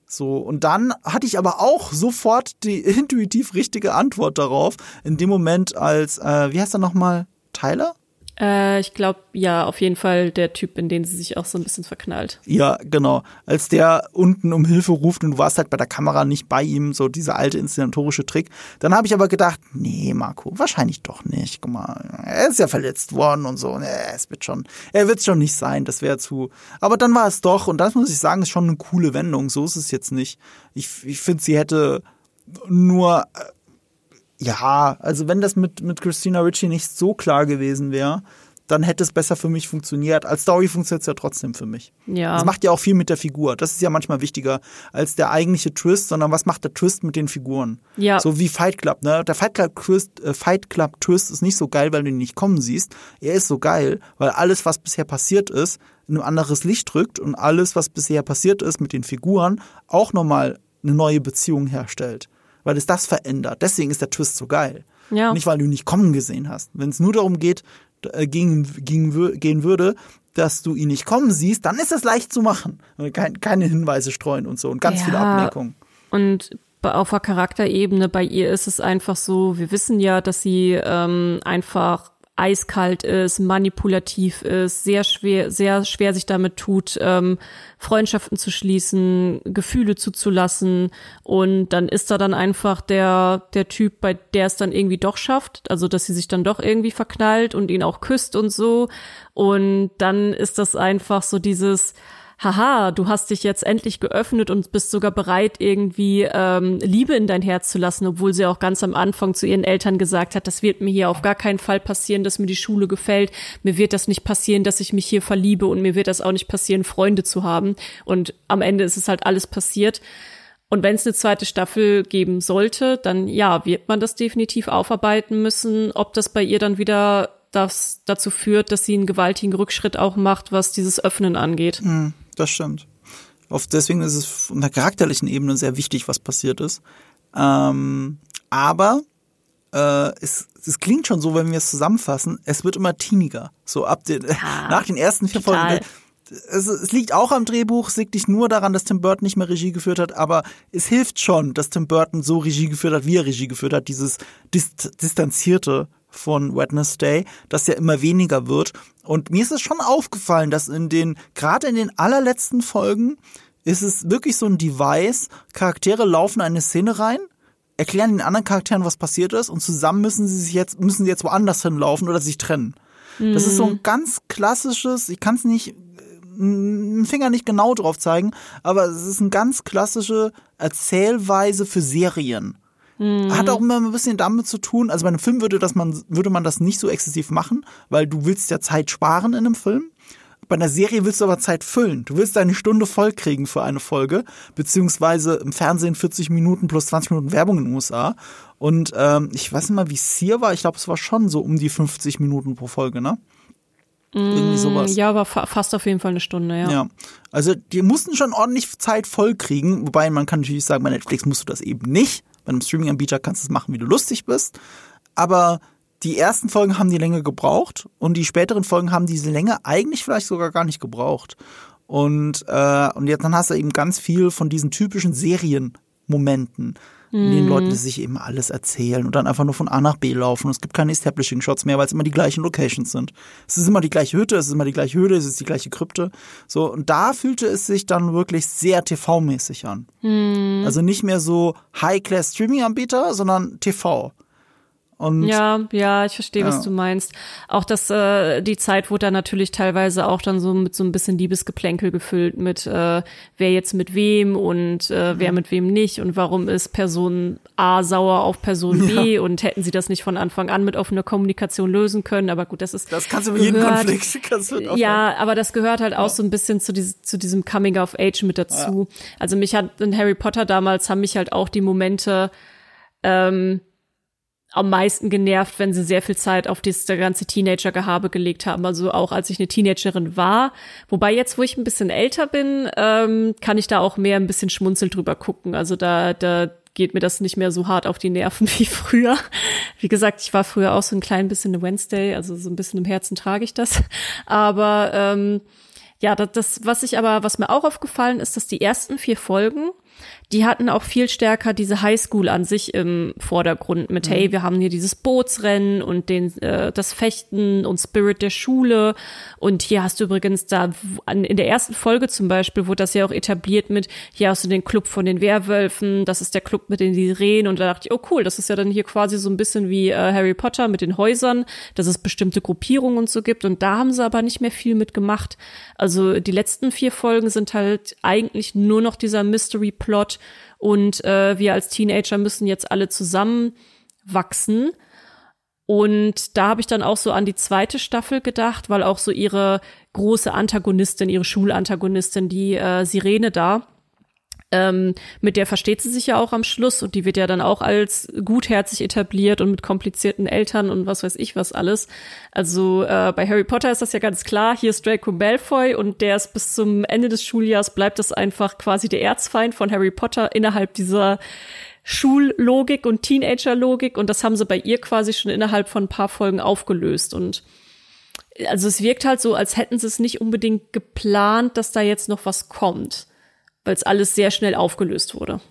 So, und dann hatte ich aber auch sofort die intuitiv richtige Antwort darauf, in dem Moment als, äh, wie heißt er nochmal? Tyler? Äh, ich glaube, ja, auf jeden Fall der Typ, in den sie sich auch so ein bisschen verknallt. Ja, genau. Als der unten um Hilfe ruft und du warst halt bei der Kamera nicht bei ihm, so dieser alte inszenatorische Trick. Dann habe ich aber gedacht, nee, Marco, wahrscheinlich doch nicht. Guck mal, er ist ja verletzt worden und so. Nee, es wird schon, er wird schon nicht sein, das wäre zu. Aber dann war es doch, und das muss ich sagen, ist schon eine coole Wendung. So ist es jetzt nicht. Ich, ich finde, sie hätte nur äh, ja, also wenn das mit, mit Christina Ritchie nicht so klar gewesen wäre, dann hätte es besser für mich funktioniert. Als Story funktioniert es ja trotzdem für mich. Ja. Das macht ja auch viel mit der Figur. Das ist ja manchmal wichtiger als der eigentliche Twist, sondern was macht der Twist mit den Figuren? Ja. So wie Fight Club, ne? Der Fight Club Twist, äh, Fight Club Twist ist nicht so geil, weil du ihn nicht kommen siehst. Er ist so geil, weil alles, was bisher passiert ist, in ein anderes Licht drückt und alles, was bisher passiert ist mit den Figuren, auch nochmal eine neue Beziehung herstellt weil es das verändert. Deswegen ist der Twist so geil. Ja. Nicht, weil du ihn nicht kommen gesehen hast. Wenn es nur darum geht, äh, gegen, gegen, gehen würde, dass du ihn nicht kommen siehst, dann ist es leicht zu machen. Kein, keine Hinweise streuen und so und ganz ja. viele Ablenkungen. Und auf der Charakterebene bei ihr ist es einfach so, wir wissen ja, dass sie ähm, einfach eiskalt ist, manipulativ ist, sehr schwer, sehr schwer sich damit tut, ähm, Freundschaften zu schließen, Gefühle zuzulassen. Und dann ist da dann einfach der, der Typ, bei der es dann irgendwie doch schafft, also dass sie sich dann doch irgendwie verknallt und ihn auch küsst und so. Und dann ist das einfach so dieses, haha, du hast dich jetzt endlich geöffnet und bist sogar bereit, irgendwie ähm, Liebe in dein Herz zu lassen, obwohl sie auch ganz am Anfang zu ihren Eltern gesagt hat, das wird mir hier auf gar keinen Fall passieren, dass mir die Schule gefällt. Mir wird das nicht passieren, dass ich mich hier verliebe und mir wird das auch nicht passieren, Freunde zu haben. Und am Ende ist es halt alles passiert. Und wenn es eine zweite Staffel geben sollte, dann ja, wird man das definitiv aufarbeiten müssen, ob das bei ihr dann wieder das dazu führt, dass sie einen gewaltigen Rückschritt auch macht, was dieses Öffnen angeht. Mhm das stimmt. Auf, deswegen ist es von der charakterlichen Ebene sehr wichtig, was passiert ist. Ähm, aber äh, es, es klingt schon so, wenn wir es zusammenfassen, es wird immer teeniger. So ab den, ja, nach den ersten vier total. Folgen. Es, es, liegt auch am Drehbuch, es liegt nicht nur daran, dass Tim Burton nicht mehr Regie geführt hat, aber es hilft schon, dass Tim Burton so Regie geführt hat, wie er Regie geführt hat, dieses Dist distanzierte von Wednesday, das ja immer weniger wird. Und mir ist es schon aufgefallen, dass in den, gerade in den allerletzten Folgen, ist es wirklich so ein Device, Charaktere laufen eine Szene rein, erklären den anderen Charakteren, was passiert ist, und zusammen müssen sie sich jetzt, müssen sie jetzt woanders hinlaufen oder sich trennen. Mhm. Das ist so ein mhm. ganz klassisches, ich kann es nicht, einen Finger nicht genau drauf zeigen, aber es ist eine ganz klassische Erzählweise für Serien. Mhm. Hat auch immer ein bisschen damit zu tun, also bei einem Film würde, das man, würde man das nicht so exzessiv machen, weil du willst ja Zeit sparen in einem Film. Bei einer Serie willst du aber Zeit füllen. Du willst eine Stunde voll kriegen für eine Folge, beziehungsweise im Fernsehen 40 Minuten plus 20 Minuten Werbung in den USA. Und ähm, ich weiß nicht mal, wie es hier war. Ich glaube, es war schon so um die 50 Minuten pro Folge, ne? Irgendwie mm, sowas. Ja, aber fa fast auf jeden Fall eine Stunde, ja. Ja. Also die mussten schon ordentlich Zeit voll kriegen, wobei man kann natürlich sagen, bei Netflix musst du das eben nicht. Bei einem Streaming-Anbieter kannst du es machen, wie du lustig bist. Aber die ersten Folgen haben die Länge gebraucht und die späteren Folgen haben diese Länge eigentlich vielleicht sogar gar nicht gebraucht. Und, äh, und jetzt dann hast du eben ganz viel von diesen typischen Serienmomenten in denen Leute mhm. sich eben alles erzählen und dann einfach nur von A nach B laufen. Und es gibt keine Establishing-Shots mehr, weil es immer die gleichen Locations sind. Es ist immer die gleiche Hütte, es ist immer die gleiche Höhle, es ist die gleiche Krypte. So, und da fühlte es sich dann wirklich sehr TV-mäßig an. Mhm. Also nicht mehr so High-Class-Streaming-Anbieter, sondern TV. Und ja, ja, ich verstehe, ja. was du meinst. Auch dass äh, die Zeit wurde dann natürlich teilweise auch dann so mit so ein bisschen Liebesgeplänkel gefüllt mit äh, wer jetzt mit wem und äh, wer mit wem nicht und warum ist Person A sauer auf Person B ja. und hätten sie das nicht von Anfang an mit offener Kommunikation lösen können. Aber gut, das ist das kannst du mit jedem Konflikt. Kannst du ja, aber das gehört halt ja. auch so ein bisschen zu, diesem zu diesem Coming of Age mit dazu. Also mich hat in Harry Potter damals haben mich halt auch die Momente ähm, am meisten genervt, wenn sie sehr viel Zeit auf das ganze Teenager-Gehabe gelegt haben. Also auch als ich eine Teenagerin war. Wobei jetzt, wo ich ein bisschen älter bin, ähm, kann ich da auch mehr ein bisschen schmunzelt drüber gucken. Also da, da geht mir das nicht mehr so hart auf die Nerven wie früher. Wie gesagt, ich war früher auch so ein klein bisschen eine Wednesday, also so ein bisschen im Herzen trage ich das. Aber ähm, ja, das, das, was ich aber, was mir auch aufgefallen ist, dass die ersten vier Folgen die hatten auch viel stärker diese Highschool an sich im Vordergrund mit, mhm. hey, wir haben hier dieses Bootsrennen und den, äh, das Fechten und Spirit der Schule. Und hier hast du übrigens da, in der ersten Folge zum Beispiel, wurde das ja auch etabliert mit, hier hast du den Club von den Werwölfen, das ist der Club mit den Sirenen. Und da dachte ich, oh cool, das ist ja dann hier quasi so ein bisschen wie äh, Harry Potter mit den Häusern, dass es bestimmte Gruppierungen und so gibt. Und da haben sie aber nicht mehr viel mit gemacht. Also die letzten vier Folgen sind halt eigentlich nur noch dieser Mystery-Plot und äh, wir als Teenager müssen jetzt alle zusammen wachsen. Und da habe ich dann auch so an die zweite Staffel gedacht, weil auch so ihre große Antagonistin, ihre Schulantagonistin, die äh, Sirene da, ähm, mit der versteht sie sich ja auch am Schluss und die wird ja dann auch als gutherzig etabliert und mit komplizierten Eltern und was weiß ich was alles. Also äh, bei Harry Potter ist das ja ganz klar, hier ist Draco Malfoy und der ist bis zum Ende des Schuljahres bleibt das einfach quasi der Erzfeind von Harry Potter innerhalb dieser Schullogik und Teenagerlogik und das haben sie bei ihr quasi schon innerhalb von ein paar Folgen aufgelöst und also es wirkt halt so, als hätten sie es nicht unbedingt geplant, dass da jetzt noch was kommt weil es alles sehr schnell aufgelöst wurde.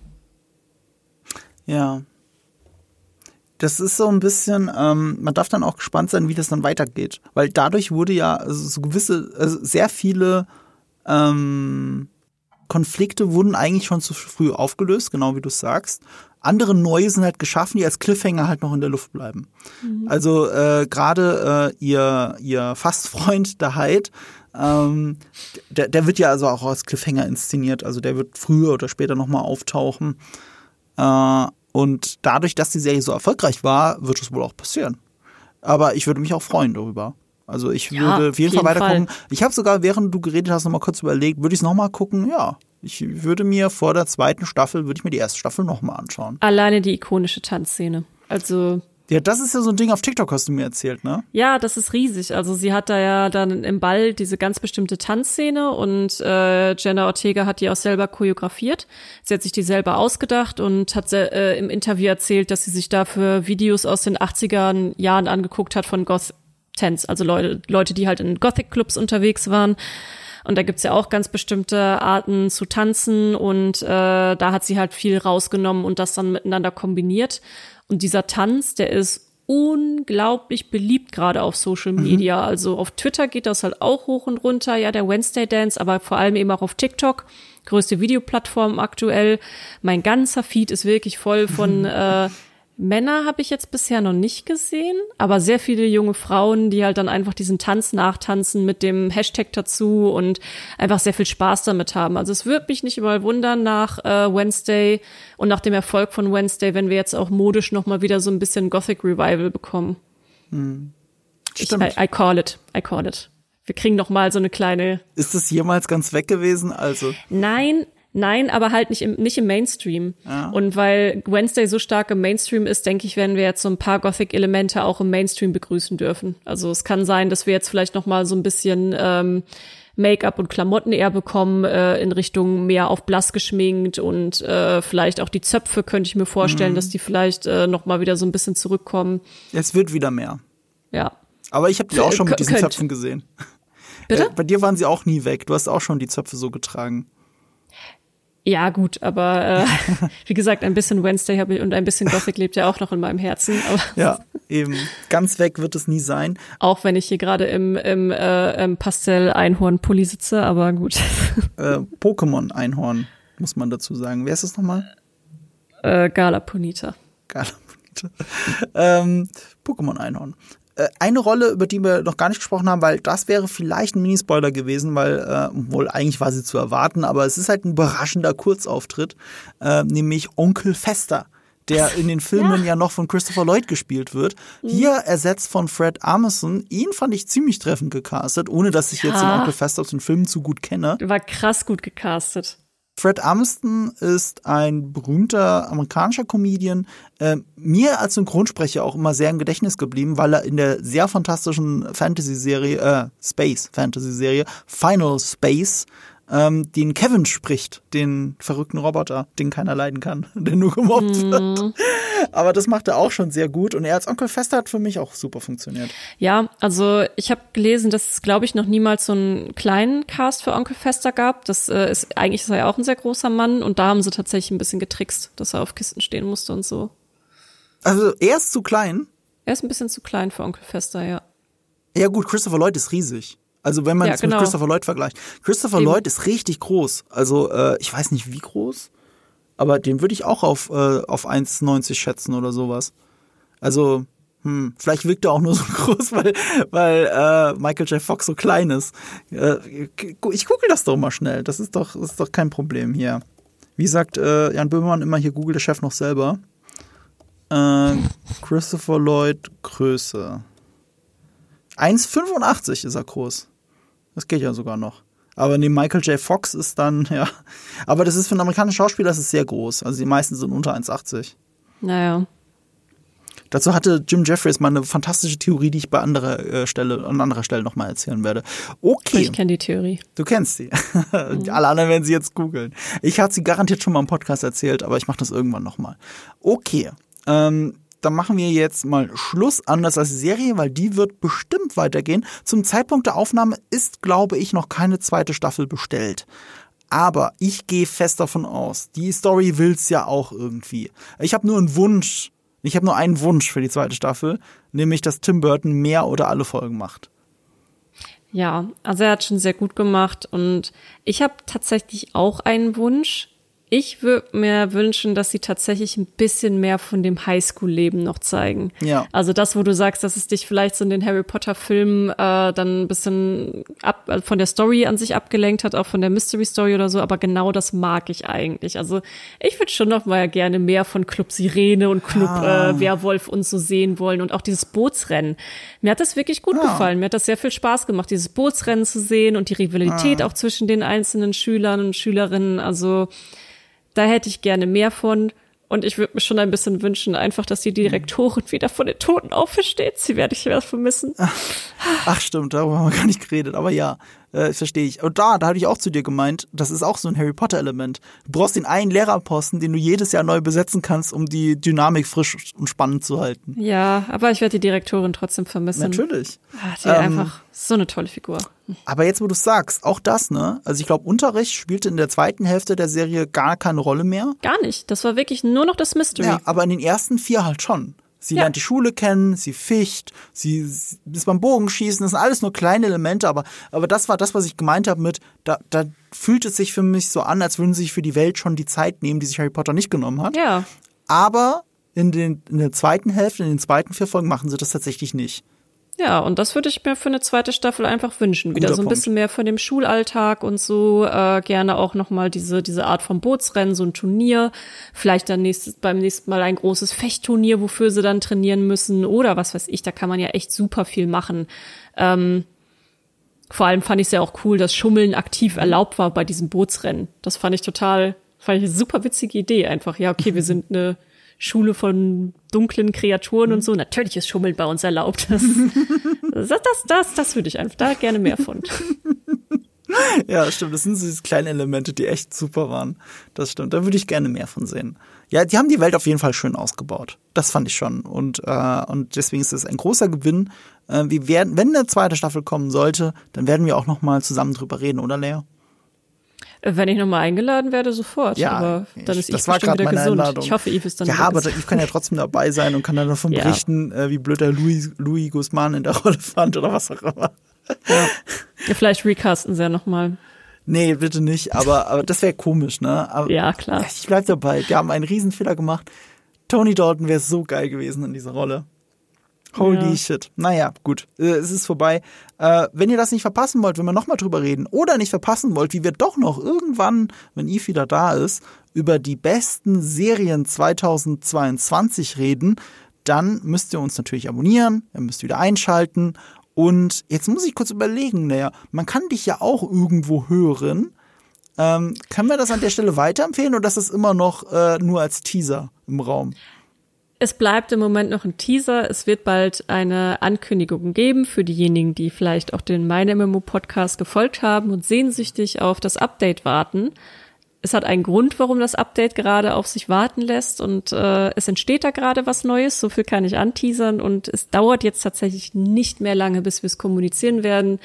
Ja. das ist so ein bisschen, ähm, man darf dann auch gespannt sein, wie das dann weitergeht. Weil dadurch wurde ja also so gewisse, also sehr viele ähm, Konflikte wurden eigentlich schon zu früh aufgelöst, genau wie du sagst. Andere neue sind halt geschaffen, die als Cliffhanger halt noch in der Luft bleiben. Mhm. Also äh, gerade äh, ihr, ihr Fastfreund, der Hyde, ähm, der, der wird ja also auch als Cliffhanger inszeniert. Also der wird früher oder später nochmal auftauchen. Äh, und dadurch, dass die Serie so erfolgreich war, wird es wohl auch passieren. Aber ich würde mich auch freuen darüber. Also ich ja, würde auf jeden, jeden Fall weiter gucken. Ich habe sogar, während du geredet hast, nochmal kurz überlegt, würde ich es nochmal gucken? Ja. Ich würde mir vor der zweiten Staffel, würde ich mir die erste Staffel nochmal anschauen. Alleine die ikonische Tanzszene. Also ja, das ist ja so ein Ding auf TikTok, hast du mir erzählt, ne? Ja, das ist riesig. Also sie hat da ja dann im Ball diese ganz bestimmte Tanzszene und äh, Jenna Ortega hat die auch selber choreografiert. Sie hat sich die selber ausgedacht und hat äh, im Interview erzählt, dass sie sich dafür Videos aus den 80er Jahren angeguckt hat von Goth Tens, also Leute, Leute, die halt in Gothic-Clubs unterwegs waren. Und da gibt's ja auch ganz bestimmte Arten zu tanzen und äh, da hat sie halt viel rausgenommen und das dann miteinander kombiniert. Und dieser Tanz, der ist unglaublich beliebt gerade auf Social mhm. Media. Mhm. Also auf Twitter geht das halt auch hoch und runter, ja, der Wednesday Dance, aber vor allem eben auch auf TikTok, größte Videoplattform aktuell. Mein ganzer Feed ist wirklich voll von mhm. äh, Männer habe ich jetzt bisher noch nicht gesehen, aber sehr viele junge Frauen, die halt dann einfach diesen Tanz nachtanzen mit dem Hashtag dazu und einfach sehr viel Spaß damit haben. Also es würde mich nicht mal wundern nach äh, Wednesday und nach dem Erfolg von Wednesday, wenn wir jetzt auch modisch noch mal wieder so ein bisschen Gothic Revival bekommen. Hm. Ich, I, I call it, I call it. Wir kriegen noch mal so eine kleine. Ist das jemals ganz weg gewesen? Also nein, Nein, aber halt nicht im, nicht im Mainstream. Ja. Und weil Wednesday so stark im Mainstream ist, denke ich, werden wir jetzt so ein paar Gothic-Elemente auch im Mainstream begrüßen dürfen. Also es kann sein, dass wir jetzt vielleicht noch mal so ein bisschen ähm, Make-up und Klamotten eher bekommen äh, in Richtung mehr auf blass geschminkt und äh, vielleicht auch die Zöpfe könnte ich mir vorstellen, mhm. dass die vielleicht äh, noch mal wieder so ein bisschen zurückkommen. Es wird wieder mehr. Ja. Aber ich habe die auch schon mit diesen Zöpfen gesehen. Bitte? Äh, bei dir waren sie auch nie weg. Du hast auch schon die Zöpfe so getragen. Ja, gut, aber äh, wie gesagt, ein bisschen Wednesday habe ich und ein bisschen Gothic lebt ja auch noch in meinem Herzen. Aber ja, eben. Ganz weg wird es nie sein. Auch wenn ich hier gerade im, im, äh, im Pastell-Einhorn-Pulli sitze, aber gut. Äh, Pokémon-Einhorn, muss man dazu sagen. Wer ist es nochmal? Äh, Gala Punita. Gala Punita. ähm, Pokémon-Einhorn. Äh, eine Rolle, über die wir noch gar nicht gesprochen haben, weil das wäre vielleicht ein Minispoiler gewesen, weil äh, wohl eigentlich war sie zu erwarten, aber es ist halt ein überraschender Kurzauftritt, äh, nämlich Onkel Fester der in den Filmen ja. ja. noch von Christopher Lloyd gespielt wird. Mhm. Hier ersetzt von Fred Armisen. Ihn fand ich ziemlich treffend gecastet, ohne dass ich ja. jetzt den Onkel Fester aus den Filmen zu gut kenne. War krass gut gecastet. Fred Armisen ist ein berühmter amerikanischer Comedian, äh, mir als Synchronsprecher auch immer sehr im Gedächtnis geblieben, weil er in der sehr fantastischen Fantasy-Serie, äh, Space-Fantasy-Serie Final Space ähm, den Kevin spricht, den verrückten Roboter, den keiner leiden kann, der nur gemobbt mm. wird. Aber das macht er auch schon sehr gut und er als Onkel Fester hat für mich auch super funktioniert. Ja, also ich habe gelesen, dass es, glaube ich, noch niemals so einen kleinen Cast für Onkel Fester gab. Das äh, ist eigentlich ist er ja auch ein sehr großer Mann und da haben sie tatsächlich ein bisschen getrickst, dass er auf Kisten stehen musste und so. Also er ist zu klein? Er ist ein bisschen zu klein für Onkel Fester, ja. Ja gut, Christopher Lloyd ist riesig. Also wenn man es genau. mit Christopher Lloyd vergleicht. Christopher Eben. Lloyd ist richtig groß. Also äh, ich weiß nicht wie groß, aber den würde ich auch auf, äh, auf 1,90 schätzen oder sowas. Also hm, vielleicht wirkt er auch nur so groß, weil, weil äh, Michael J. Fox so klein ist. Äh, ich google das doch mal schnell. Das ist doch, das ist doch kein Problem hier. Wie sagt äh, Jan Böhmermann immer hier, Google der Chef noch selber. Äh, Christopher Lloyd Größe. 1,85 ist er groß. Das geht ja sogar noch. Aber neben Michael J. Fox ist dann, ja. Aber das ist für einen amerikanischen Schauspieler das ist sehr groß. Also die meisten sind unter 1,80. Naja. Dazu hatte Jim Jeffries mal eine fantastische Theorie, die ich bei anderer äh, Stelle, an anderer Stelle nochmal erzählen werde. Okay. Ich kenne die Theorie. Du kennst sie. Mhm. Alle anderen werden sie jetzt googeln. Ich hatte sie garantiert schon mal im Podcast erzählt, aber ich mache das irgendwann nochmal. Okay. Ähm, dann machen wir jetzt mal Schluss, anders als Serie, weil die wird bestimmt weitergehen. Zum Zeitpunkt der Aufnahme ist, glaube ich, noch keine zweite Staffel bestellt. Aber ich gehe fest davon aus, die Story will's ja auch irgendwie. Ich habe nur einen Wunsch Ich habe nur einen Wunsch für die zweite Staffel, nämlich, dass Tim Burton mehr oder alle Folgen macht. Ja, also er hat schon sehr gut gemacht und ich habe tatsächlich auch einen Wunsch. Ich würde mir wünschen, dass sie tatsächlich ein bisschen mehr von dem Highschool-Leben noch zeigen. Ja. Also das, wo du sagst, dass es dich vielleicht so in den Harry Potter-Filmen äh, dann ein bisschen ab, äh, von der Story an sich abgelenkt hat, auch von der Mystery-Story oder so, aber genau das mag ich eigentlich. Also ich würde schon noch mal gerne mehr von Club Sirene und Club Ah. äh, Werwolf und so sehen wollen und auch dieses Bootsrennen. Mir hat das wirklich gut Ah. gefallen. Mir hat das sehr viel Spaß gemacht, dieses Bootsrennen zu sehen und die Rivalität Ah. auch zwischen den einzelnen Schülern und Schülerinnen. Also da hätte ich gerne mehr von. Und ich würde mir schon ein bisschen wünschen, einfach, dass die Direktorin wieder von den Toten aufersteht. Sie werde ich sehr vermissen. Ach stimmt, darüber haben wir gar nicht geredet, aber ja, äh, verstehe ich. Und da, da hatte ich auch zu dir gemeint, das ist auch so ein Harry Potter Element. Du brauchst den einen Lehrerposten, den du jedes Jahr neu besetzen kannst, um die Dynamik frisch und spannend zu halten. Ja, aber ich werde die Direktorin trotzdem vermissen. Natürlich. Ah, Die Ähm, einfach so eine tolle Figur. Aber jetzt, wo du sagst, auch das, ne? Also ich glaube, Unterricht spielte in der zweiten Hälfte der Serie gar keine Rolle mehr. Gar nicht. Das war wirklich nur noch das Mystery. Ja, aber in den ersten vier halt schon. Sie Ja. lernt die Schule kennen, sie ficht, sie sie ist beim Bogenschießen, das sind alles nur kleine Elemente, aber, aber das war das, was ich gemeint habe mit, da, da fühlt es sich für mich so an, als würden sie sich für die Welt schon die Zeit nehmen, die sich Harry Potter nicht genommen hat. ja. Aber in, den, in der zweiten Hälfte, in den zweiten vier Folgen machen sie das tatsächlich nicht. Ja, und das würde ich mir für eine zweite Staffel einfach wünschen. Wieder Guter so ein Punkt. bisschen mehr von dem Schulalltag und so. Äh, gerne auch nochmal diese, diese Art von Bootsrennen, so ein Turnier. Vielleicht dann nächstes, beim nächsten Mal ein großes Fechtturnier, wofür sie dann trainieren müssen. Oder was weiß ich, da kann man ja echt super viel machen. Ähm, vor allem fand ich es ja auch cool, dass Schummeln aktiv erlaubt war bei diesem Bootsrennen. Das fand ich total, fand ich eine super witzige Idee einfach. Ja, okay, wir sind eine Schule von dunklen Kreaturen und so. Natürlich ist Schummeln bei uns erlaubt. Das, das, das, das, das würde ich einfach da gerne mehr von. Ja, stimmt. Das sind so diese kleinen Elemente, die echt super waren. Das stimmt. Da würde ich gerne mehr von sehen. Ja, die haben die Welt auf jeden Fall schön ausgebaut. Das fand ich schon. Und, äh, und deswegen ist es ein großer Gewinn. Äh, wir werden, wenn eine zweite Staffel kommen sollte, dann werden wir auch noch mal zusammen drüber reden, oder Lea? Wenn ich nochmal eingeladen werde, sofort. Ja, aber dann ist das ich war bestimmt wieder meine gesund. Einladung. Ich hoffe, Eve ist dann Ja, aber ich kann ja trotzdem dabei sein und kann dann davon Ja. berichten, äh, wie blöd er Louis, Louis Guzman in der Rolle fand oder was auch immer. Ja, vielleicht recasten sie ja nochmal. Nee, bitte nicht, aber, aber das wäre komisch, ne? Aber Ja, klar. Ich bleib dabei. Wir haben einen Riesenfehler gemacht. Tony Dalton wäre so geil gewesen in dieser Rolle. Holy Ja. shit. Naja, gut. Äh, es ist vorbei. Äh, wenn ihr das nicht verpassen wollt, wenn wir nochmal drüber reden oder nicht verpassen wollt, wie wir doch noch irgendwann, wenn Eve wieder da ist, über die besten Serien 2022 reden, dann müsst ihr uns natürlich abonnieren, ihr müsst wieder einschalten. Und jetzt muss ich kurz überlegen, naja, man kann dich ja auch irgendwo hören. Ähm, können wir das an der Stelle weiterempfehlen oder ist das immer noch äh, nur als Teaser im Raum? Es bleibt im Moment noch ein Teaser. Es wird bald eine Ankündigung geben für diejenigen, die vielleicht auch den Meine MMO Podcast gefolgt haben und sehnsüchtig auf das Update warten. Es hat einen Grund, warum das Update gerade auf sich warten lässt und äh, es entsteht da gerade was Neues. So viel kann ich anteasern und es dauert jetzt tatsächlich nicht mehr lange, bis wir es kommunizieren werden.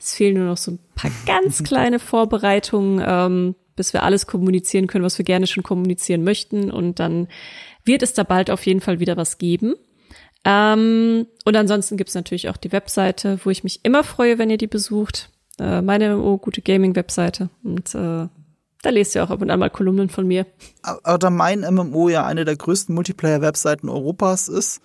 Es fehlen nur noch so ein paar ganz kleine Vorbereitungen, ähm, bis wir alles kommunizieren können, was wir gerne schon kommunizieren möchten und dann wird es da bald auf jeden Fall wieder was geben. Ähm, und ansonsten gibt es natürlich auch die Webseite, wo ich mich immer freue, wenn ihr die besucht. Äh, meine MMO, gute Gaming-Webseite. Und äh, da lest ihr auch ab und an mal Kolumnen von mir. Aber da mein MMO ja eine der größten Multiplayer-Webseiten Europas ist,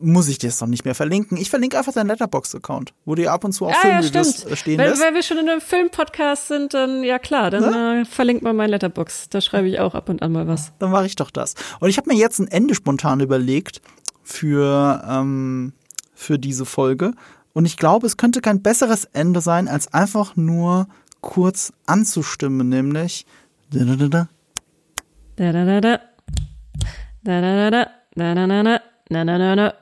muss ich dir das doch nicht mehr verlinken. Ich verlinke einfach deinen Letterbox-Account, wo du ja ab und zu auch Ah, ja, Filmreviews stimmt. äh, stehen Weil, lässt. weil wir schon in einem Filmpodcast sind, dann ja klar, dann äh, verlinkt mal mein Letterbox. Da schreibe ich auch ab und an mal was. Dann mache ich doch das. Und ich habe mir jetzt ein Ende spontan überlegt für, ähm, für diese Folge. Und ich glaube, es könnte kein besseres Ende sein, als einfach nur kurz anzustimmen, nämlich da, da. Da da da da. Da da da da. Da da da da. Da da da da.